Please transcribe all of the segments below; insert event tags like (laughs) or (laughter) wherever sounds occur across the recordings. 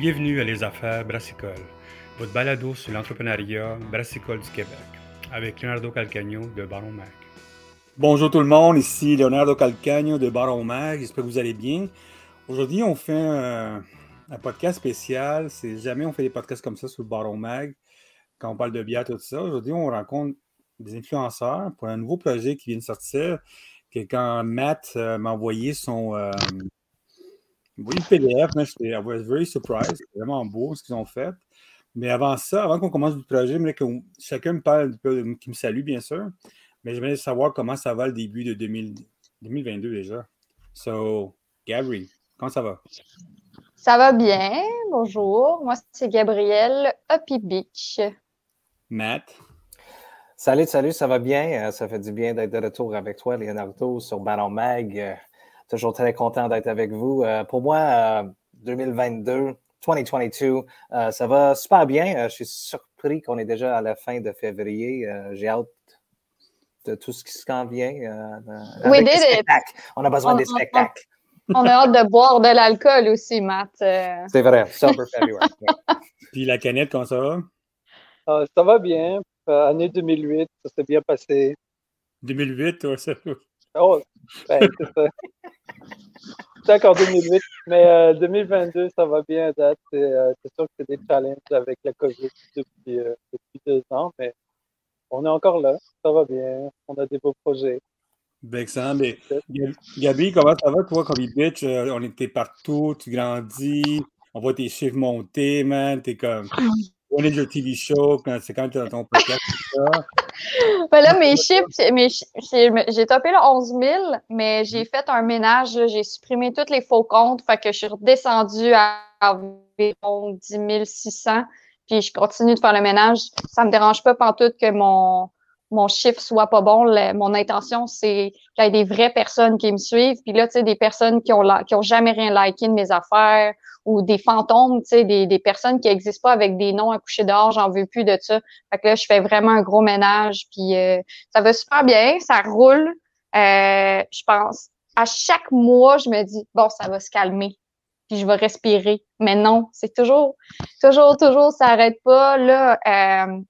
Bienvenue à Les Affaires Brassicole, votre balado sur l'entrepreneuriat brassicole du Québec, avec Leonardo Calcagno de Baron Mag. Bonjour tout le monde, ici Leonardo Calcagno de Baron Mag, j'espère que vous allez bien. Aujourd'hui, on fait un, podcast spécial, c'est jamais on fait des podcasts comme ça sur Baron Mag, quand on parle de bière, tout ça. Aujourd'hui, on rencontre des influenceurs pour un nouveau projet qui vient de sortir, que quand Matt euh, m'a envoyé son... Euh, oui, PDF, mais j'étais was very surprised. C'est vraiment beau ce qu'ils ont fait. Mais avant ça, avant qu'on commence le projet, j'aimerais que chacun me parle, qui me salue, bien sûr. Mais j'aimerais savoir comment ça va le début de 2022 déjà. So, Gabri, comment ça va? Ça va bien. Bonjour. Moi, c'est Gabriel Happy Beach. Matt? Salut, salut, ça va bien? Euh, ça fait du bien d'être de retour avec toi, Leonardo, sur Ballon Mag. Toujours très content d'être avec vous. Euh, pour moi, 2022, euh, 2022, euh, ça va super bien. je suis surpris qu'on est déjà à la fin de février. J'ai hâte de tout ce qui s'en vient. oui, On a besoin des spectacles. On, a hâte de boire de l'alcool aussi, Matt. C'est vrai, Super February. (laughs) Puis la canette, comment ça va? ça va bien. année 2008, ça s'est bien passé. 2008, toi, ça Oh, ben, c'est ça. (laughs) C'est encore 2008, mais 2022, euh, ça va bien à date. Euh, c'est sûr que c'est des challenges avec la COVID depuis, euh, depuis deux ans, mais on est encore là. Ça va bien. On a des beaux projets. Ben, excellent. Mais, Gabi, comment ça va, toi, comme bitch? on était partout, tu grandis, on voit tes chiffres monter, man. T'es comme. Est le TV show, c'est quand tu dans ton podcast, (laughs) ben là, mes chiffres, j'ai topé le 11 000, mais j'ai fait un ménage, j'ai supprimé tous les faux comptes, fait que je suis redescendue à environ 10 600, puis je continue de faire le ménage. Ça me dérange pas pantoute que mon, mon chiffre soit pas bon. mon intention, c'est qu'il y ait des vraies personnes qui me suivent. Puis là, tu sais, des personnes qui ont, jamais rien liké de mes affaires ou des fantômes, tu sais, des, des personnes qui n'existent pas avec des noms à coucher dehors, j'en veux plus de ça. Fait que là, je fais vraiment un gros ménage. Puis euh, ça va super bien, ça roule. Euh, je pense. À chaque mois, je me dis, bon, ça va se calmer puis je vais respirer. Mais non, c'est toujours, toujours, toujours, ça n'arrête pas. Là, euh,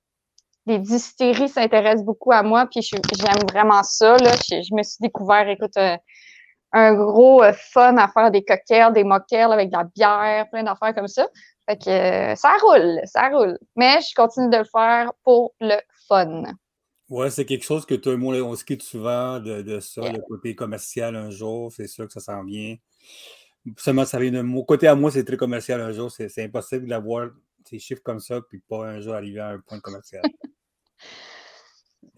les distilleries s'intéressent beaucoup à moi, puis j'aime vraiment ça. Là. Je, me suis découvert, écoute, euh, un gros euh, fun à faire des cocktails, des mocktails avec de la bière, plein d'affaires comme ça. Fait que euh, ça roule, ça roule. Mais je continue de le faire pour le fun. Ouais, c'est quelque chose que tout le monde on skitte souvent de, ça, le côté commercial un jour, c'est sûr que ça s'en vient. Seulement, ça vient de mon côté à moi, c'est très commercial un jour. C'est impossible d'avoir ces chiffres comme ça, puis pas un jour arriver à un point commercial. (laughs)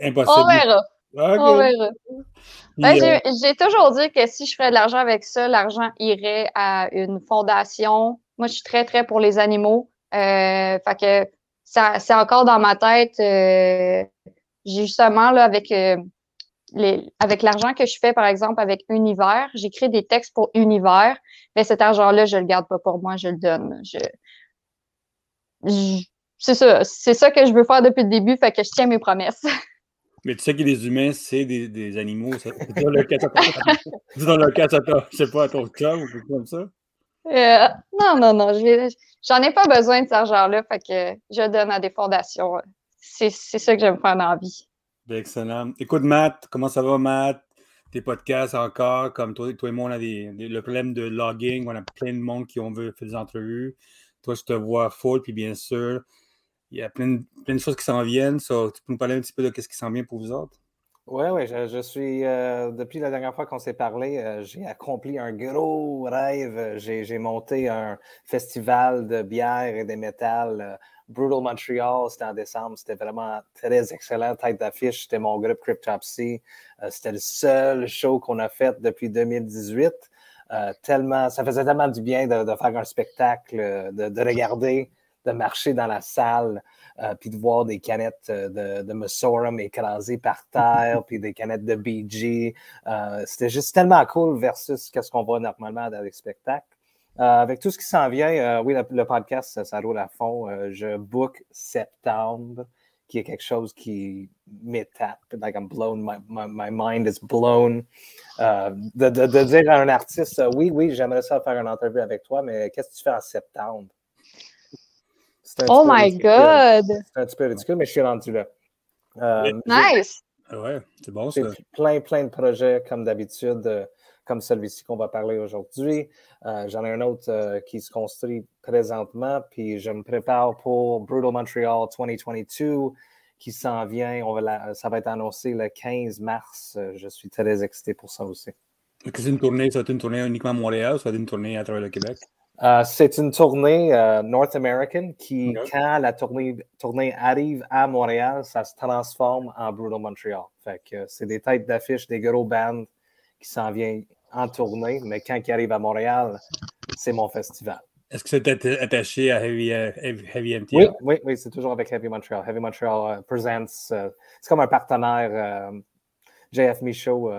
Impossible. On verra. On verra. Ben, euh, j'ai toujours dit que si je ferais de l'argent avec ça, l'argent irait à une fondation. Moi, je suis très, très pour les animaux. Euh, fait que c'est encore dans ma tête. Euh, justement, là, avec, euh, les, avec l'argent que je fais, par exemple, avec Univers, j'écris des textes pour Univers. Mais cet argent-là, je le garde pas pour moi, je le donne. Je, c'est ça, c'est ça que je veux faire depuis le début, fait que je tiens mes promesses. (laughs) Mais tu sais que les humains, c'est des, des, animaux. C'est dans le cas, dans le cas, je sais pas, à ton chum ou quelque chose comme ça? Euh, non, non, non. J'en ai, ai pas besoin de cet argent-là, fait que je donne à des fondations. C'est ça que j'aime faire dans la vie. Ben, excellent. Écoute, Matt, comment ça va, Matt? Tes podcasts encore, comme toi, toi et moi, on a des, le problème de logging, on a plein de monde qui ont fait des entrevues. Toi, je te vois full, puis bien sûr, il y a plein, de choses qui s'en viennent. tu peux nous parler un petit peu de ce qui s'en vient pour vous autres? Oui, oui, je, suis, euh, depuis la dernière fois qu'on s'est parlé, euh, j'ai accompli un gros rêve. J'ai monté un festival de bière et de métal. Euh, Brutal Montreal, c'était en décembre, c'était vraiment très excellent. Tête d'affiche, c'était mon groupe Cryptopsy. c'était le seul show qu'on a fait depuis 2018. tellement, ça faisait tellement du bien de, faire un spectacle, de regarder de marcher dans la salle, euh, puis de voir des canettes euh, de, de Messorum écrasées par terre, (laughs) puis des canettes de BG. Euh, c'était juste tellement cool versus ce qu'on voit normalement dans les spectacles. avec tout ce qui s'en vient, oui, le, podcast, ça, roule à fond. je book septembre, qui est quelque chose qui m'étape. Like I'm blown, my, my, mind is blown. De, de, de, dire à un artiste, oui, oui, j'aimerais ça faire une entrevue avec toi, mais qu'est-ce que tu fais en septembre? Oh my God! C'est un petit peu ridicule, mais je suis rendu là. Euh, nice! Ouais, c'est bon ça. Plein, plein de projets comme d'habitude, euh, comme celui-ci qu'on va parler aujourd'hui. Euh, j'en ai un autre qui se construit présentement, puis je me prépare pour Brutal Montreal 2022 qui s'en vient. On va ça va être annoncé le 15 mars. Je suis très excité pour ça aussi. C'est une tournée, ça va être une tournée uniquement à Montréal ou ça va être une tournée à travers le Québec? Euh, c'est une tournée euh, North American qui, quand la tournée, tournée, arrive à Montréal, ça se transforme en Brutal Montreal. Fait que c'est des têtes d'affiche, des gros bands qui s'en viennent en tournée, mais quand ils arrivent à Montréal, c'est mon festival. Est-ce que c'est attaché à Heavy, euh, Heavy MTL? Oui, oui, oui c'est toujours avec Heavy Montreal. Heavy Montreal presents, c'est comme un partenaire JF Michaud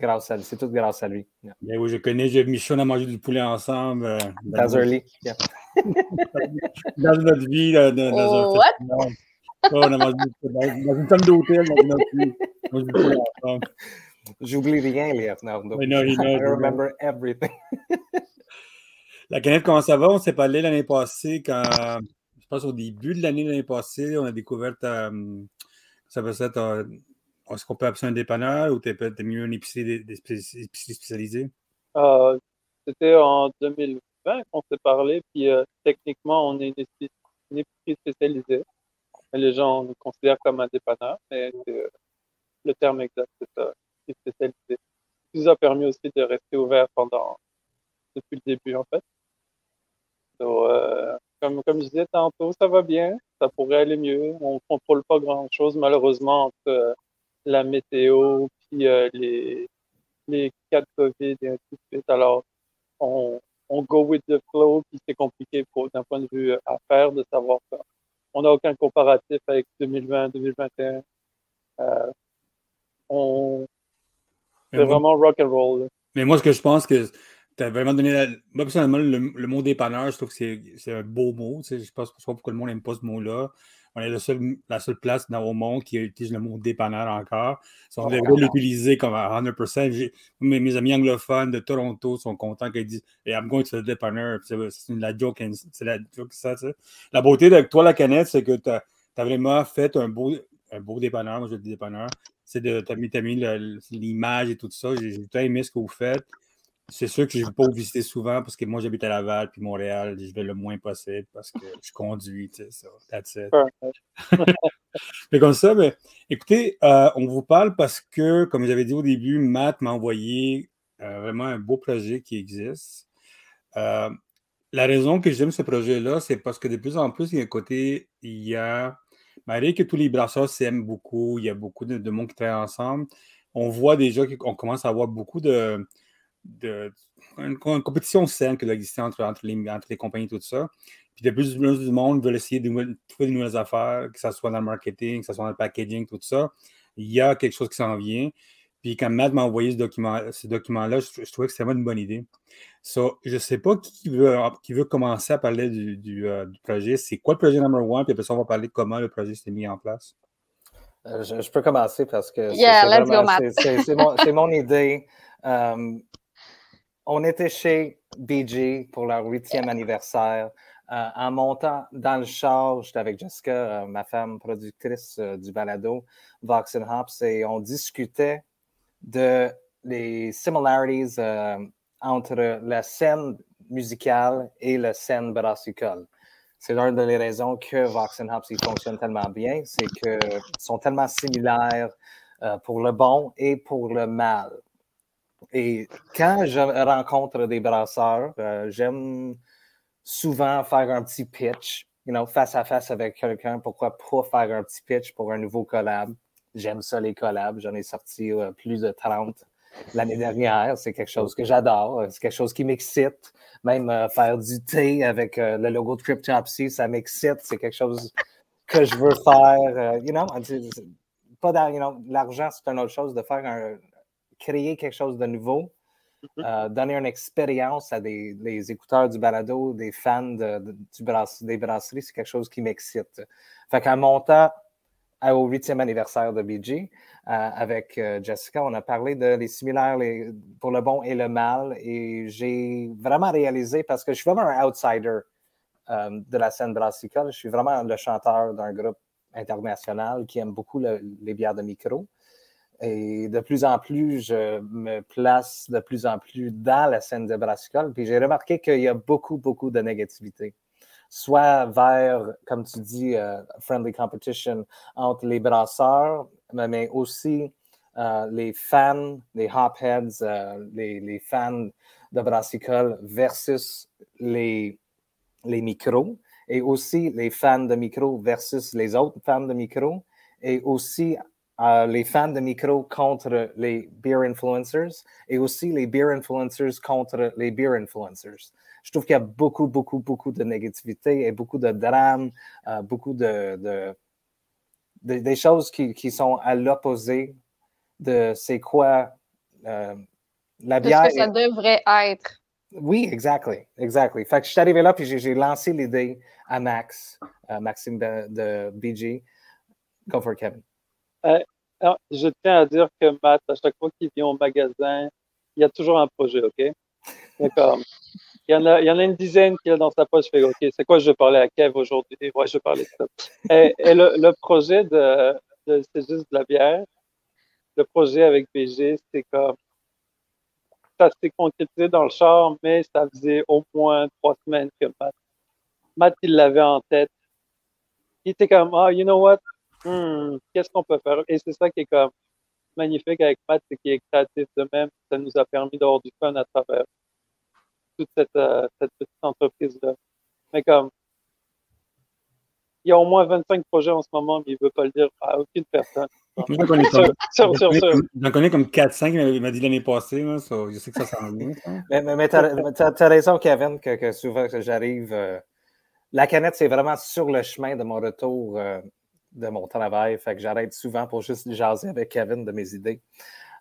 Grâce à lui. C'est tout grâce à lui. Ben oui, je connais Jeff Michon, (laughs) on a mangé du poulet ensemble. Euh, dans early. dans notre vie. Dans, dans oh, un what? on a mangé dans, une table d'hôtel dans notre vie. On a du poulet ensemble. J'oublie rien, Leonardo. I (laughs) remember everything. La canette, comment ça va? On s'est parlé l'année passée quand, je pense au début de l'année l'année passée, on a découvert euh, ça va être euh, est-ce qu'on peut appeler un dépanneur ou t'es, es mieux un épicerie, spécialisé? Euh, c'était en 2020 qu'on s'est parlé, puis euh, techniquement, on est une épicerie, spécialisée. Les gens nous considèrent comme un dépanneur, mais euh, le terme exact, c'est ça, spécialisé. Ce qui nous a permis aussi de rester ouvert pendant, depuis le début, en fait. comme, comme je disais tantôt, ça va bien, ça pourrait aller mieux. On ne contrôle pas grand-chose, malheureusement, la météo, puis euh, les, les cas de COVID et ainsi de suite. Alors, on, on go with the flow, puis c'est compliqué d'un point de vue affaires de savoir ça. On n'a aucun comparatif avec 2020, 2021. Euh, on, c'est vraiment rock and roll. Mais moi, ce que je pense que tu as vraiment donné. Moi, personnellement, le, mot dépanneur, je trouve que c'est un beau mot. Je ne sais pas pourquoi le monde n'aime pas ce mot-là on est la seule place dans le monde qui utilise le mot dépanneur encore. on devrait l'utiliser comme à 100%. Mes, mes, amis anglophones de Toronto sont contents qu'ils disent hey, I'm going to the dépanneur. C'est la joke, c'est la joke, ça. La beauté de toi, la canette, c'est que tu as, vraiment fait un beau, un beau dépanneur. Moi, je dis dépanneur. C'est de, tu as mis, l'image et tout ça. J'ai tout aimé ce que vous faites c'est sûr que je ne vais pas vous visiter souvent parce que moi, j'habite à Laval puis Montréal. Je vais le moins possible parce que je conduis, tu sais, ça. That's it. mais (laughs) comme ça, mais, écoutez, euh, on vous parle parce que, comme j'avais dit au début, Matt m'a envoyé euh, vraiment un beau projet qui existe. Euh, la raison que j'aime ce projet-là, c'est parce que de plus en plus, il y a un côté, il y a, malgré que tous les brasseurs s'aiment beaucoup, il y a beaucoup de, de monde qui travaille ensemble, on voit déjà qu'on commence à avoir beaucoup de de, une, compétition saine qui existé entre, entre, les, entre les compagnies, tout ça. Puis de plus en plus du monde veut essayer de trouver de nouvelles affaires, que ce soit dans le marketing, que ce soit dans le packaging, tout ça. Il y a quelque chose qui s'en vient. Puis quand Matt m'a envoyé ce document-là, ce document je, trouvais que c'était vraiment une bonne idée. So, je ne sais pas qui veut, qui veut commencer à parler du, du, euh, projet. C'est quoi le projet number one? Puis après ça, on va parler de comment le projet s'est mis en place. Euh, je, peux commencer parce que c'est mon, mon, idée. Euh, on était chez BG pour leur huitième anniversaire. Euh, en montant dans le char, j'étais avec Jessica, euh, ma femme productrice euh, du balado, Vox and Hops, et on discutait de similarities entre la scène musicale et la scène brassicole. C'est l'une des raisons que Vox and Hops fonctionne tellement bien, c'est qu'ils sont tellement similaires pour le bon et pour le mal. Et quand je rencontre des brasseurs, euh, j'aime souvent faire un petit pitch, you know, face à face avec quelqu'un. Pourquoi pas faire un petit pitch pour un nouveau collab? J'aime ça, les collabs. J'en ai sorti euh, plus de 30 l'année dernière. C'est quelque chose que j'adore. C'est quelque chose qui m'excite. Même euh, faire du thé avec le logo de Cryptopsy, ça m'excite. C'est quelque chose que je veux faire. you know, pas you know, l'argent, c'est une autre chose de faire un, créer quelque chose de nouveau, mm-hmm. euh, donner une expérience à des les écouteurs du balado, des fans de, du des brasseries, c'est quelque chose qui m'excite. Fait qu'en montant au huitième anniversaire de BG, euh, avec euh, Jessica, on a parlé de les similaires les, pour le bon et le mal, et j'ai vraiment réalisé, parce que je suis vraiment un outsider euh, de la scène brassicole. Je suis vraiment le chanteur d'un groupe international qui aime beaucoup les bières de micro. Et de plus en plus, je me place de plus en plus dans la scène de brassicole. Puis j'ai remarqué qu'il y a beaucoup, beaucoup de négativité. Soit vers, comme tu dis, euh, friendly competition entre les brasseurs, mais aussi euh, les fans, les hopheads, euh, les, fans de brassicole versus les, les micros, et aussi les fans de micro versus les autres fans de micro, et aussi euh, les fans de micro contre les beer influencers, et aussi les beer influencers contre les beer influencers. Je trouve qu'il y a beaucoup, beaucoup, beaucoup de négativité et beaucoup de drame, beaucoup de, de, des choses qui, qui sont à l'opposé de c'est quoi euh, la bière. Ce que ça devrait être. Oui, exactly, exactly. Fait que je suis arrivé là puis j'ai lancé l'idée à Max, euh, Maxime de, BG. Go for it, Kevin. Euh, je tiens à dire que Matt, à chaque fois qu'il vient au magasin, il y a toujours un projet, OK? D'accord. Il y, en a, il y en a une dizaine qui est dans sa poche. Je fais, OK, c'est quoi je vais parler à Kev aujourd'hui? (laughs) Ouais, je vais parler de ça. Et, le, le, projet de, de C'est juste de la bière, le projet avec BG, c'est comme ça s'est concrétisé dans le char, mais ça faisait au moins trois semaines que Matt, Matt il l'avait en tête. Il était comme, ah, you know what? Hmm, qu'est-ce qu'on peut faire? Et c'est ça qui est comme magnifique avec Matt, c'est qu'il est créatif de même. Ça nous a permis d'avoir du fun à travers toute cette, euh, cette petite entreprise-là. Mais comme, il y a au moins 25 projets en ce moment, mais il ne veut pas le dire à aucune personne. J'en connais, connais, comme 4-5, il m'a dit l'année passée, là, je sais que ça s'en vient. Mais, mais, mais tu as, raison, Kevin, que, que souvent que j'arrive, euh, la canette, c'est vraiment sur le chemin de mon retour euh, de mon travail. Fait que j'arrête souvent pour juste jaser avec Kevin de mes idées.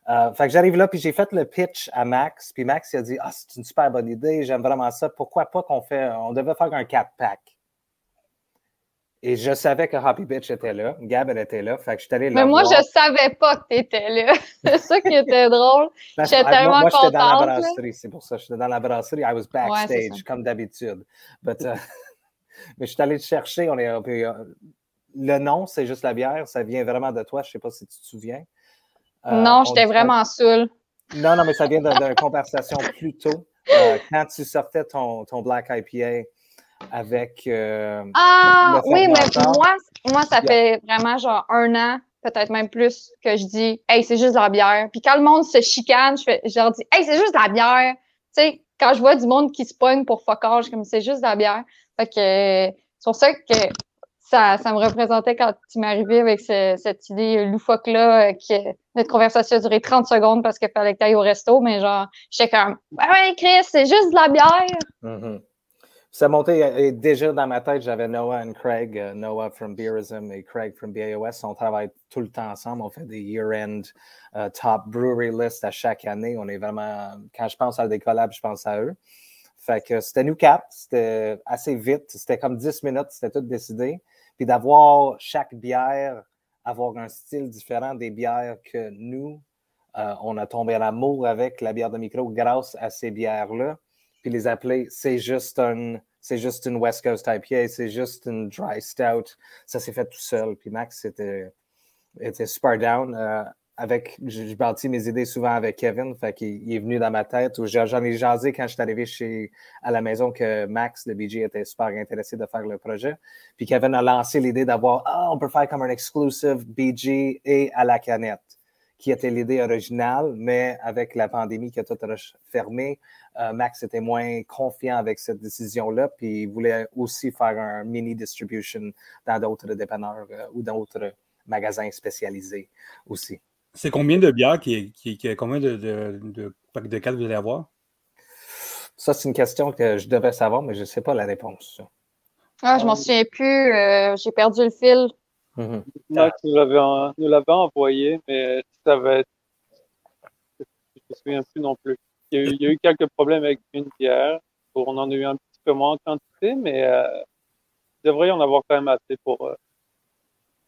Euh, fait que j'arrive là, puis j'ai fait le pitch à Max, puis Max il a dit Ah, c'est une super bonne idée, j'aime vraiment ça. Pourquoi pas qu'on fait, on devait faire un 4-pack. Et je savais que Happy Bitch était là. Gab, elle était là. Fait que je suis allé Mais moi, je savais pas que tu étais là. (laughs) c'est ça qui était drôle. J'étais tellement moi, j'étais dans la brasserie. C'est pour ça. J'étais dans la brasserie. I was backstage, comme d'habitude. Uh, (laughs) mais je suis allé te chercher. On est, euh, le nom, c'est juste la bière. Ça vient vraiment de toi. Je sais pas si tu te souviens. Euh, non, j'étais vraiment saoul. Non, non, mais ça vient d'une conversation plus tôt. Euh, quand tu sortais ton, ton Black IPA avec. Euh, ah oui, mais moi, moi, ça fait vraiment genre un an, peut-être même plus, que je dis Hey, c'est juste de la bière. Puis quand le monde se chicane, je, fais, je leur dis Hey, c'est juste de la bière. Tu sais, quand je vois du monde qui se pogne pour focage, comme c'est juste de la bière. Fait que c'est pour ça que ça, ça me représentait quand tu arrivé avec cette idée loufoque-là, que notre conversation a duré 30 secondes parce qu'il fallait que tu ailles au resto, mais genre, j'étais comme Ouais, Chris, c'est juste de la bière. Mm-hmm. Ça montait déjà dans ma tête, j'avais Noah et Craig, euh, Noah from Beerism et Craig from BAOS. On travaille tout le temps ensemble. On fait des year-end euh, top brewery list à chaque année. On est vraiment, quand je pense à des collabs, je pense à eux. Fait que c'était nous quatre, c'était assez vite, c'était comme 10 minutes, c'était tout décidé. Puis d'avoir chaque bière, avoir un style différent des bières que nous, euh, on a tombé en amour avec la bière de micro grâce à ces bières-là puis les appeler, c'est juste un, c'est juste une West Coast IPA, c'est juste une dry stout. Ça s'est fait tout seul. Puis Max était, était super down. Euh, avec, je bâtis mes idées souvent avec Kevin, fait qu'il est venu dans ma tête. J'en ai jasé quand je suis arrivé chez, à la maison que Max de BG était super intéressé de faire le projet. Puis Kevin a lancé l'idée d'avoir, ah, on peut faire comme un exclusive BG et à la canette qui était l'idée originale, mais avec la pandémie qui a tout fermé, euh, Max était moins confiant avec cette décision-là, puis il voulait aussi faire un mini distribution dans d'autres dépanneurs euh, ou d'autres magasins spécialisés aussi. C'est combien de bières qui, qui, combien de, de, de, de vous allez avoir? Ça, c'est une question que je devais savoir, mais je ne sais pas la réponse. Ah, je m'en souviens plus. Euh, j'ai perdu le fil. Mm Max nous l'avait envoyé, mais ça va être. Je ne me souviens plus non plus. Il y, a eu, quelques problèmes avec une bière. On en a eu un petit peu moins en quantité, mais euh, il devrait y en avoir quand même assez pour, euh,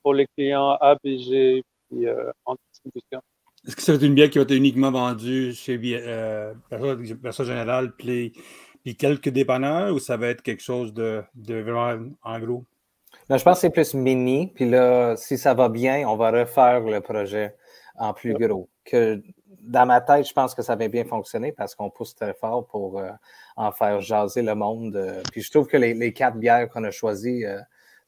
pour les clients ABG et euh, en distribution. Est-ce que c'est une bière qui va être uniquement vendue chez euh, Général, Play, Puis quelques dépanneurs ou ça va être quelque chose de, de vraiment en gros? Non, je pense que c'est plus mini. Puis là, si ça va bien, on va refaire le projet en plus gros. Que dans ma tête, je pense que ça va bien fonctionner parce qu'on pousse très fort pour euh, en faire jaser le monde. Euh. puis je trouve que les, quatre bières qu'on a choisies, euh,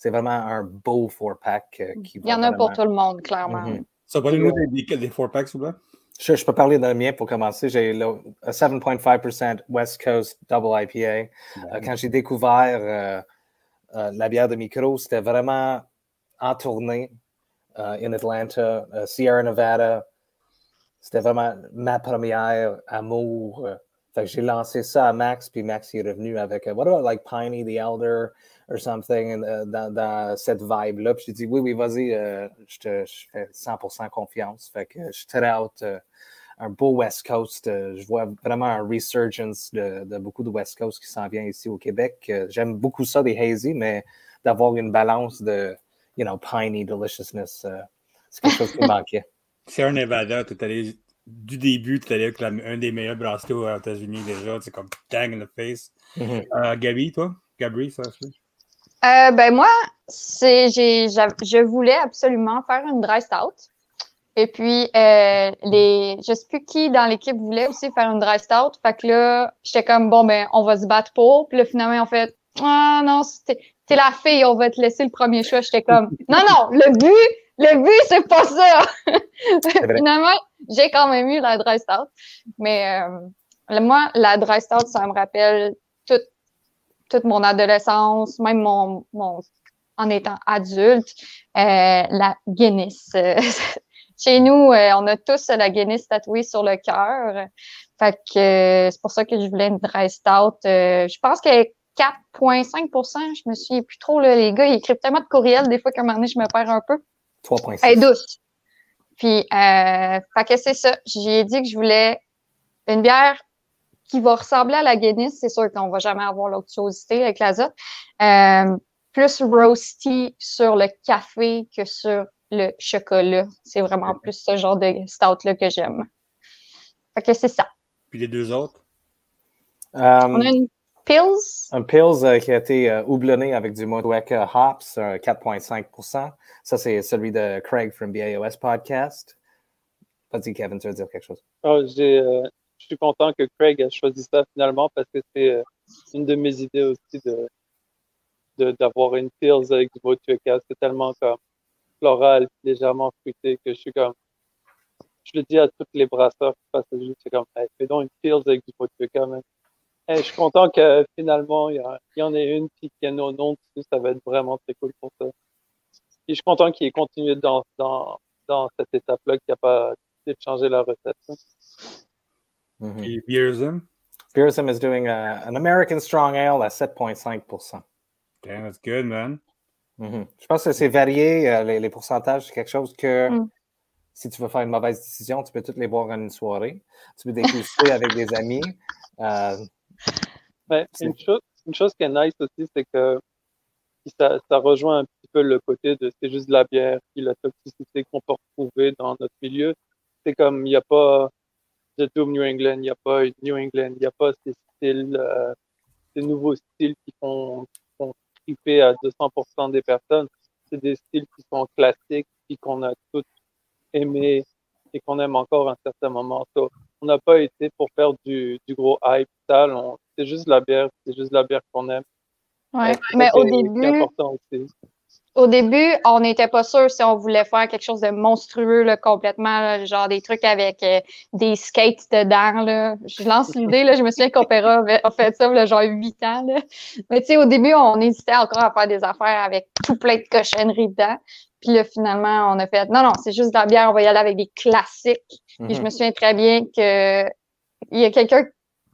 c'est vraiment un beau four-pack. qui Il y en a pour tout le monde, clairement. Mm-hmm. Ça va nous des, des four-packs, s'il vous plaît? Je, peux parler de le mien pour commencer. J'ai le 7.5% West Coast Double IPA. quand j'ai découvert la bière de micro, c'était vraiment en tournée in Atlanta, Sierra Nevada, c'était vraiment ma première amour. Euh, fait que j'ai lancé ça à Max, puis Max est revenu avec euh, What about like Piney the Elder? Or something euh, dans, cette vibe-là. Puis j'ai dit Oui, oui, vas-y, je te fais 100% confiance. Fait que je très out. un beau West Coast. je vois vraiment un resurgence de, de, beaucoup de West Coast qui s'en vient ici au Québec. J'aime beaucoup ça des hazy, mais d'avoir une balance de, you know, piney deliciousness, c'est quelque chose qui manquait. (laughs) C'est un Nevada, tu allé du début, tu allé avec un des meilleurs bracelets aux États-Unis déjà, c'est comme tang in the face. Mm-hmm. Euh, Gabi, toi? Gabri, ça se euh, ben moi, c'est, j'ai, je voulais absolument faire une dry stout. Et puis, euh, les, je sais plus qui dans l'équipe voulait aussi faire une dry stout. Fait que là, j'étais comme, bon, ben, on va se battre pour. Puis là, finalement, on fait, ah non, t'es, t'es la fille, on va te laisser le premier choix. J'étais comme, non, non, le but, le but, c'est pas ça. Finalement, j'ai quand même eu la dry stout. Mais euh, moi, la dry stout, ça me rappelle toute, mon adolescence, même mon, mon en étant adulte, euh, la Guinness. (laughs) Chez nous, euh, on a tous la Guinness tatouée sur le cœur. Fait que c'est pour ça que je voulais une dry stout. je pense que 4,5% je me suis plus trop, là, les gars, ils écrivent tellement de courriels des fois qu'à un moment donné, je me perds un peu. 3,6. Elle est douce. Puis, euh, fait que c'est ça. J'ai dit que je voulais une bière qui va ressembler à la Guinness. C'est sûr qu'on va jamais avoir l'octuosité avec l'azote. Euh, plus roasty sur le café que sur le chocolat. C'est vraiment plus ce genre de stout-là que j'aime. Fait que c'est ça. Puis les deux autres? On a une Pills? Un Pills euh, qui a été euh, houblonné avec du Motueka Hops, 4,5% Ça, c'est celui de Craig from BAOS Podcast. Vas-y, Kevin, tu veux dire quelque chose? Oh, je suis content que Craig ait choisi ça finalement parce que c'est une de mes idées aussi de d'avoir une Pills avec du Motueka. C'est tellement comme floral, légèrement fruité que je suis comme. Je le dis à tous les brasseurs qui passent c'est comme, fais donc une Pills avec du Motueka, même je suis content que finalement, il y, en ait une qui tienne au nom. Ça va être vraiment très cool pour ça. Et je suis content qu'il ait continué dans, dans, dans cette étape-là, qu'il n'a pas décidé de changer la recette. Mm -hmm. Et Beersum? Beersum is doing a, an American Strong Ale à 7,5% Damn, that's good, man. Mm-hmm. Je pense que c'est varié, euh, les, les, pourcentages. C'est quelque chose que mm. si tu veux faire une mauvaise décision, tu peux toutes les boire en une soirée. Tu peux déguster (laughs) avec des amis. Euh, une, chose, une chose qui est nice aussi, c'est que ça, ça, rejoint un petit peu le côté de c'est juste de la bière, puis la toxicité qu'on peut retrouver dans notre milieu. C'est comme il n'y a pas de Doom New England, il n'y a pas New England, il n'y a pas ces styles, euh, ces nouveaux styles qui font, qui font triper à 200% des personnes. C'est des styles qui sont classiques, puis qu'on a tous aimé et qu'on aime encore à un certain moment. on n'a pas été pour faire du, du gros hype, c'est juste la bière, c'est juste la bière qu'on aime. Ouais, mais au début, au début, on n'était pas sûr si on voulait faire quelque chose de monstrueux, là, complètement, genre des trucs avec euh, des skates dedans. Là. Je lance (laughs) l'idée, là, je me souviens qu'Opéra a fait ça, là, genre 8 ans. Là. Mais tu sais, au début, on hésitait encore à faire des affaires avec tout plein de cochonneries dedans. Puis là, finalement, on a fait non, non, c'est juste de la bière, on va y aller avec des classiques. Et je mm-hmm. me souviens très bien que il y a quelqu'un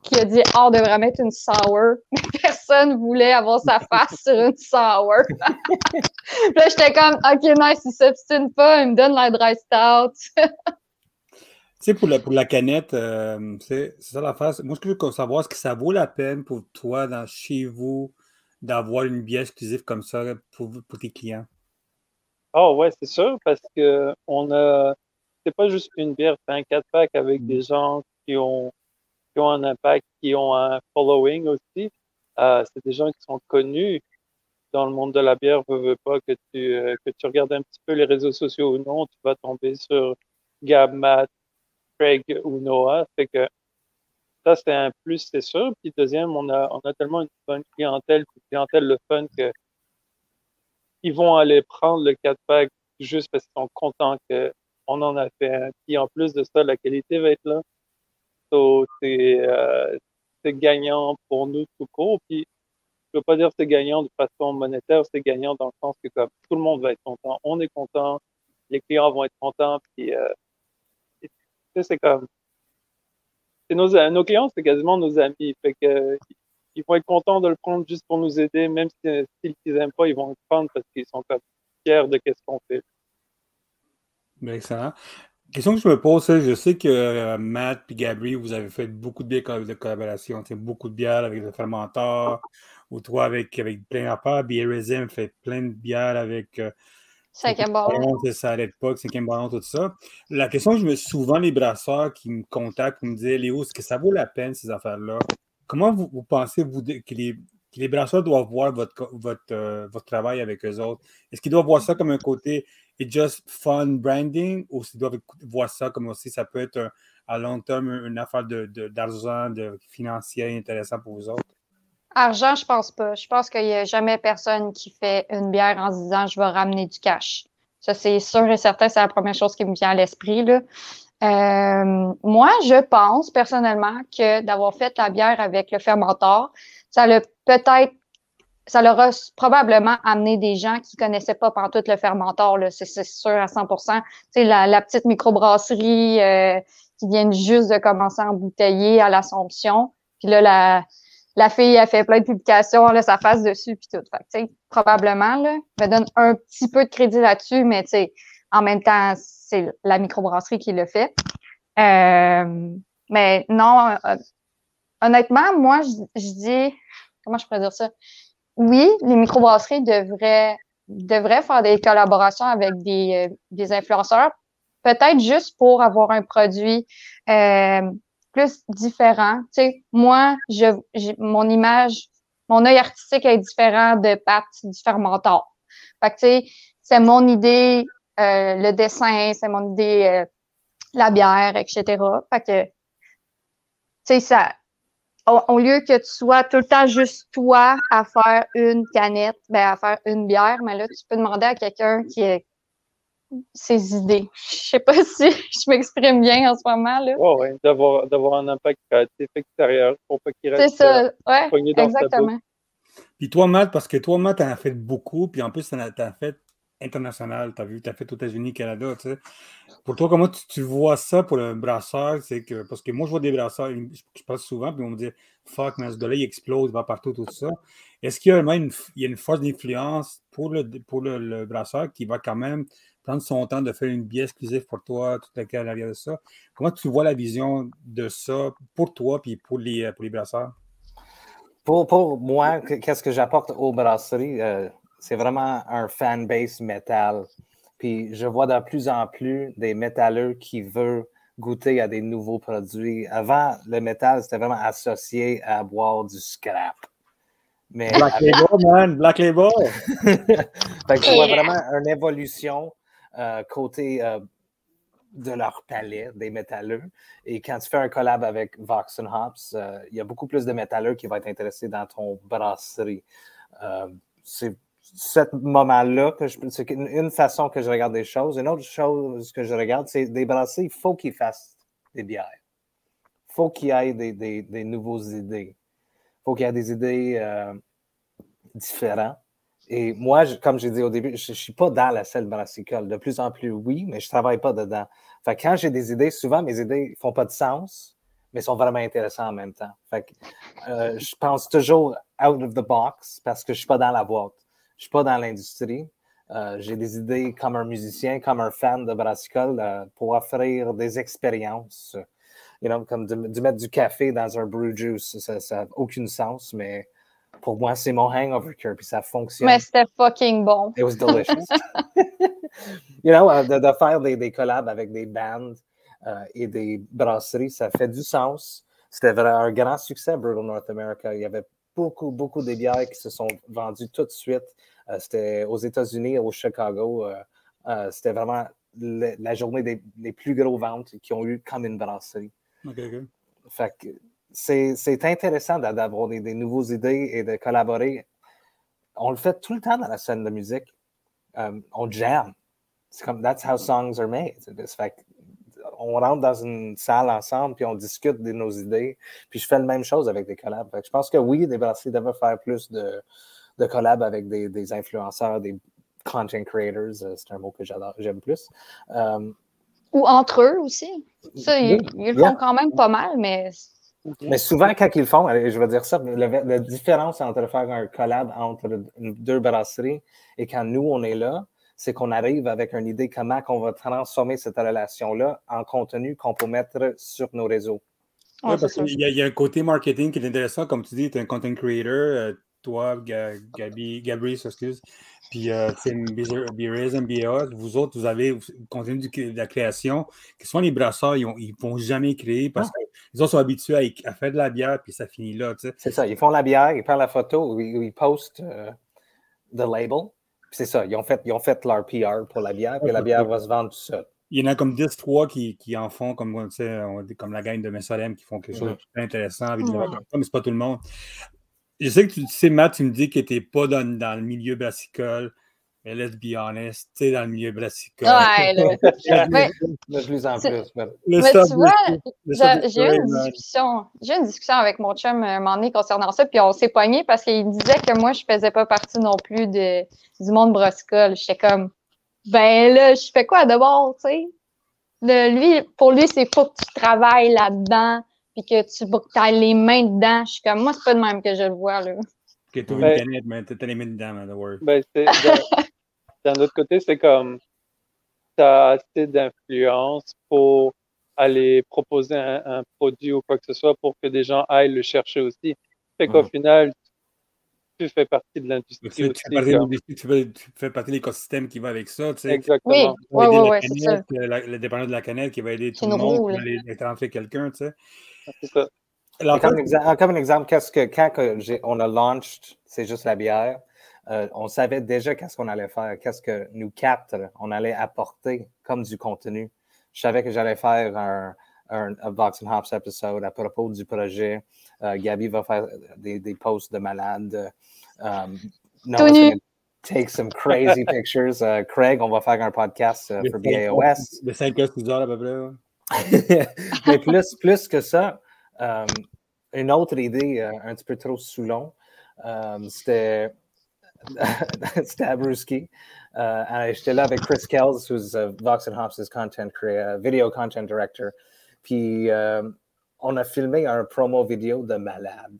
qui a dit Ah, on devrait mettre une sour. (laughs) Personne voulait avoir sa face sur une sour. (laughs) puis là, j'étais comme Ok, nice, il s'obstine pas, il me donne la dry stout. (laughs) tu sais, pour la, pour la canette, euh, c'est ça la face. Moi, ce que je veux savoir, est-ce que ça vaut la peine pour toi, dans, chez vous, d'avoir une bière exclusive comme ça pour, pour tes clients? Oh, ouais, c'est sûr, parce que on a. C'est pas juste une bière, c'est un 4-pack avec mm. des gens qui ont ont un impact, qui ont un following aussi. Euh, c'est des gens qui sont connus dans le monde de la bière. ne veux pas que tu, euh, que tu regardes un petit peu les réseaux sociaux ou non, tu vas tomber sur Gab, Matt, Craig ou Noah. Fait que ça, c'est un plus, c'est sûr. Puis deuxième, on a, on a tellement une bonne clientèle, une clientèle le fun que ils vont aller prendre le 4 pack juste parce qu'ils sont contents qu'on en a fait un. Puis en plus de ça, la qualité va être là. So, c'est, euh, c'est gagnant pour nous tout court. Puis je veux pas dire c'est gagnant de façon monétaire, c'est gagnant dans le sens que comme tout le monde va être content, on est content, les clients vont être contents, puis euh, c'est comme nos, nos clients, c'est quasiment nos amis. Fait que ils vont être contents de le prendre juste pour nous aider, même s'ils si, si n'aiment pas, ils vont le prendre parce qu'ils sont comme fiers de ce qu'on fait. Bien, excellent. Question que je me pose, je sais que euh, Matt et Gabri, vous avez fait beaucoup de bières de collaboration, beaucoup de bières avec le fermenteur, ou toi avec, avec plein d'affaires. BRSM fait plein de bières avec euh, Cinquième baron. C'est ça, à l'époque, cinquième baron, tout ça. La question que je me souvent les brasseurs qui me contactent pour me dire Léo, est-ce que ça vaut la peine ces affaires-là? Comment vous, pensez vous, que, les, que les brasseurs doivent voir votre, votre, euh, votre travail avec eux autres? Est-ce qu'ils doivent voir ça comme un côté it's just fun branding ou s'ils doivent voir ça comme aussi ça peut être à long terme une affaire d'argent, de, de, financier intéressant pour vous autres? Argent, je pense pas. Je pense qu'il n'y a jamais personne qui fait une bière en se disant je vais ramener du cash. Ça, c'est sûr et certain, c'est la première chose qui me vient à l'esprit. Euh, moi, je pense personnellement que d'avoir fait la bière avec le fermentor, ça l'a peut-être, ça leur a probablement amené des gens qui connaissaient pas tout le fermentor. C'est sûr à 100 Tu la, la petite microbrasserie euh, qui vient juste de commencer à embouteiller à l'Assomption. Puis là, la, fille a fait plein de publications, là, sa face dessus, puis tout. Fait probablement, là, me donne un petit peu de crédit là-dessus, mais en même temps, c'est la microbrasserie qui le fait. Euh, mais non, euh, honnêtement, moi, je, dis, comment je pourrais dire ça? Oui, les microbrasseries devraient, devraient faire des collaborations avec des, euh, des influenceurs, peut-être juste pour avoir un produit plus différent. Tu sais, moi, je, mon image, mon œil artistique est différent de Pat du fermentor. Fait que, tu sais, c'est mon idée, euh, le dessin, c'est mon idée, euh, la bière, etc. Fait que, ça, au, lieu que tu sois tout le temps juste toi à faire une canette, ben, à faire une bière, mais là, tu peux demander à quelqu'un qui est ses idées. (laughs) Je sais pas si je m'exprime bien en ce moment. là. Oui, ouais, d'avoir, d'avoir un impact créatif extérieur pour pas qu'il reste C'est ça, euh, ouais, exactement. Puis toi, Matt, parce que toi, Matt, tu en as fait beaucoup, puis en plus, tu en as fait international. Tu as vu, tu as fait aux États-Unis, Canada, tu sais. Pour toi, comment tu, vois ça pour le brasseur? C'est que, parce que moi, je vois des brasseurs, je, passe souvent, puis on me dit Fuck, mais ce gars-là, il explose, il va partout, tout ça. Est-ce qu'il y a une, il y a une force d'influence pour, le, pour le brasseur qui va quand même prendre son temps de faire une bière exclusive pour toi, tout à l'arrière de ça? Comment tu vois la vision de ça pour toi et pour les, pour les brasseurs? Pour, pour moi, qu'est-ce que j'apporte aux brasseries? Euh, c'est vraiment un fanbase métal. Puis je vois de plus en plus des métalleux qui veulent goûter à des nouveaux produits. Avant, le métal, c'était vraiment associé à boire du scrap. Mais Black Label, man! Black Label! (laughs) fait que je vois vraiment une évolution euh, côté euh, de leur palais des métalleux. Et quand tu fais un collab avec Vox Hops, euh, il y a beaucoup plus de métalleux qui vont être intéressés dans ton brasserie. c'est ce moment-là c'est une façon que je regarde des choses. Une autre chose que je regarde, c'est des brasseries, il faut qu'ils fassent des bières. Il faut qu'il y ait des, des, des nouvelles idées. Il faut qu'il y ait des idées différentes. Et moi, comme j'ai dit au début, je ne suis pas dans la selle brassicole. De plus en plus, oui, mais je ne travaille pas dedans. Fait quand j'ai des idées, souvent, mes idées ne font pas de sens, mais sont vraiment intéressantes en même temps. Fait euh, je pense toujours out of the box parce que je ne suis pas dans la boîte. Je ne suis pas dans l'industrie. Euh, j'ai des idées comme un musicien, comme un fan de brassicole euh, pour offrir des expériences. You know, comme de, mettre du café dans un brew juice, ça n'a aucun sens, mais pour moi, c'est mon hangover cure, puis ça fonctionne. Mais c'était fucking bon. It was delicious. (laughs) you know, euh, de, faire des, des, collabs avec des bands euh, et des brasseries, ça fait du sens. c'était un grand succès, Brutal North America. Il y avait beaucoup, beaucoup de bières qui se sont vendues tout de suite. c'était aux États-Unis, au Chicago. c'était vraiment la journée des, plus gros ventes qui ont eu comme une brasserie. Fait que c'est intéressant d'avoir des, des nouvelles idées et de collaborer. On le fait tout le temps dans la scène de musique. Um, on jam. C'est comme that's how songs are made. Fait on rentre dans une salle ensemble puis on discute de nos idées. Puis je fais la même chose avec des collabs. je pense que oui, des brasseries devraient faire plus de, de collabs avec des, des influenceurs, des content creators. Euh, c'est un mot que j'aime plus. Um, Ou entre eux aussi. Ça, ils, le font quand même pas mal, mais mais souvent, quand ils le font, je vais dire ça, la, différence entre faire un collab entre deux brasseries et quand nous, on est là, c'est qu'on arrive avec une idée comment on va transformer cette relation-là en contenu qu'on peut mettre sur nos réseaux. Oui, parce qu'il y, a un côté marketing qui est intéressant. Comme tu dis, tu es un content creator. Euh, toi, Gabi, Gabriel, excuse, puis euh, MBA, vous autres, vous avez le contenu de la création, que soit les brasseurs, ils ne vont jamais créer parce qu'ils sont habitués à, faire de la bière, puis ça finit là. C'est ça, ils font la bière, ils prennent la photo, ils, ils postent euh, the label. C'est ça, ils ont, fait, ils ont fait leur PR pour la bière, puis la bière va se vendre tout seul. Il y en a comme 10-3 qui, qui, en font, comme, comme la gang de Messalem, qui font quelque chose de intéressant, mais c'est pas tout le monde. Je sais que tu sais, Matt, tu me dis que tu n'es pas dans, dans, le milieu brassicole. Mais let's be honest, tu es dans le milieu brassicole. Ouais, (laughs) mais, de plus en plus. Mais, tu vois, j'ai eu une discussion, j'ai une discussion avec mon chum un moment donné concernant ça, puis on s'est pogné parce qu'il disait que moi, je faisais pas partie non plus de, du monde brassicole. J'étais comme, ben là, je fais quoi d'abord, tu sais? Lui, pour lui, c'est faut que tu travailles là-dedans que tu as les mains dedans. Je suis comme, moi, c'est pas de même que je le vois, là. Que tu une canette, mais les dedans, man, ben, (laughs) D'un autre côté, c'est comme, tu as assez d'influence pour aller proposer un, produit ou quoi que ce soit pour que des gens aillent le chercher aussi. Fait qu'au final, tu fais partie de l'industrie. Tu, tu, fais partie de l'écosystème qui va avec ça. Tu sais. Exactement. Oui, oui, oui, Le dépendant de la canette qui va aider tout le monde, qui va aller quelqu'un. Tu sais. Comme, un exemple, qu'est-ce que quand on a launched, c'est juste la bière, euh, on savait déjà qu'est-ce qu'on allait faire, qu'est-ce que nous quatre, on allait apporter comme du contenu. Je savais que j'allais faire un, un, Vox and Hops episode à propos du projet. Euh, Gabi va faire des, des posts de malade. Um, take some crazy (laughs) pictures. Uh, Craig, on va faire un podcast uh, pour BAOS. De 5 heures, 6 heures à peu près. (laughs) Mais plus, plus que ça, euh, une autre idée euh, un petit peu trop sous long, euh, c'était (laughs) c'était à Brewski. J'étais là avec Chris Kells, who's uh, Vox and Hops' content creator, video content director. Puis on a filmé un promo vidéo de malade.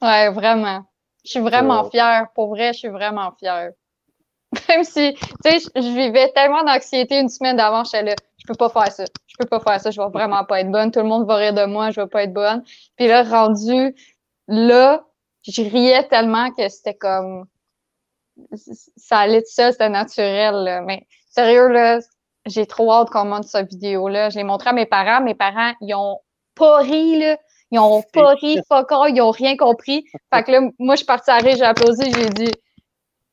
Ouais, vraiment. Je suis vraiment fière. Pour vrai, je suis vraiment fière. (laughs) Même si, tu sais, je, vivais tellement d'anxiété une semaine d'avant, j'étais là, je peux pas faire ça. Je peux pas faire ça. Je vais vraiment pas être bonne. Tout le monde va rire de moi. Je vais pas être bonne. Puis là, rendu là, je riais tellement que c'était comme, ça allait de ça, c'était naturel, Mais sérieux, là, j'ai trop hâte qu'on monte cette vidéo-là. Je l'ai montré à mes parents. Mes parents, ils ont pas ri, là. Ils ont pas ri, fuck ils ont rien compris. Fait que là, moi, je suis partie à rire, j'ai applaudi, j'ai dit,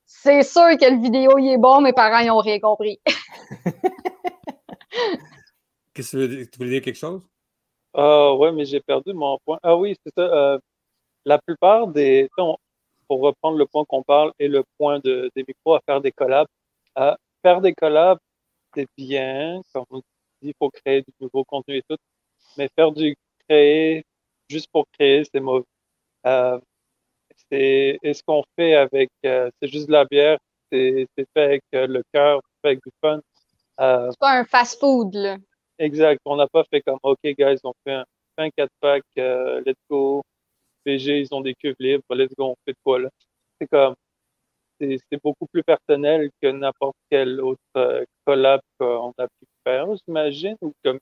c'est sûr que le vidéo, il est bon, mes parents, ils ont rien compris. (laughs) Tu voulais dire quelque chose? Ah ouais, mais j'ai perdu mon point. Ah oui, c'est ça. Euh, la plupart des. pour reprendre le point qu'on parle et le point de, des micros à faire des collabs. À faire des collabs, c'est bien. Comme on dit, il faut créer du nouveau contenu et tout. Mais faire du créer juste pour créer, c'est mauvais. Euh, c'est et ce qu'on fait avec euh, c'est juste de la bière, c'est fait avec le cœur, fait avec du fun. Euh, c'est pas un fast-food, là. Exact. On n'a pas fait comme, OK, guys, on fait un, un 4-pack, euh, let's go. PG, ils ont des cuves libres, let's go, on fait de quoi, là? C'est comme, c'est beaucoup plus personnel que n'importe quel autre euh, collab qu'on a pu faire, j'imagine. Ou comme,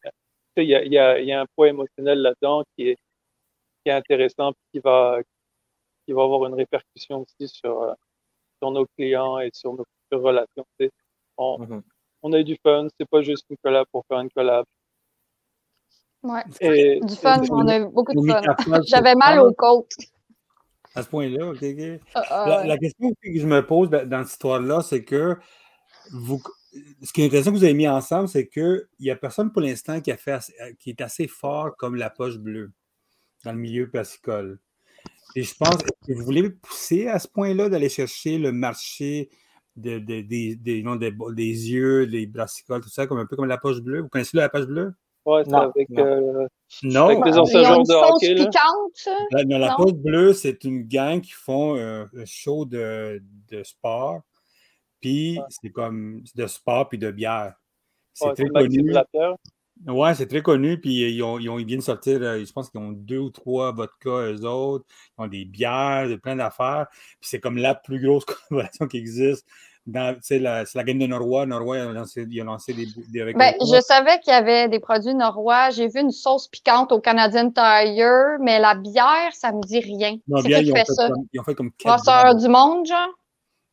il y a, y, a, y a, un poids émotionnel là-dedans qui est, qui est intéressant, qui va, qui va avoir une répercussion aussi sur, sur nos clients et sur nos futures relations. On, mm-hmm on a eu du fun, c'est pas juste une collab pour faire une collab. Ouais. Et, Du fun, on a eu beaucoup de fun. J'avais mal aux côtes. À ce point-là, OK. Ah, ah, La, question que je me pose dans dans cette histoire-là, c'est que vous, ce qui est intéressant que vous avez mis ensemble, c'est qu'il n'y a personne pour l'instant qui, a fait assez- qui est assez fort comme la poche bleue dans le milieu passicole. Et je pense que vous voulez pousser à ce point-là d'aller chercher le marché de, de- des, des, non, des, des yeux, des brassicoles, tout ça, comme un peu comme la poche bleue. Vous connaissez la poche bleue? Ouais, c'est Non, avec, non. euh, Non. Avec des anciens de sauce hockey, piquante? La, non, la Non? Poche Bleue, c'est une gang qui font euh, un show de, de sport. Puis c'est comme de sport puis de bière. C'est ouais, très connu. Ouais, c'est très connu. Puis ils, ont, ils, ont- ils viennent sortir, euh, je pense qu'ils ont deux ou trois vodkas, eux autres. Ils ont des bières, plein d'affaires. Puis c'est comme la plus grosse (laughs) collaboration qui existe. Sais, la- c'est la game de Norrois. Norrois, ils ont lancé, lancé des, des avec Ben, je savais qu'il y avait des produits norrois. J'ai vu une sauce piquante au Canadian Tire, mais la bière, ça me dit rien. Non, C'est bière, qui ils, ont fait fait ça? comme, ils ont fait comme Brasseur du monde, genre?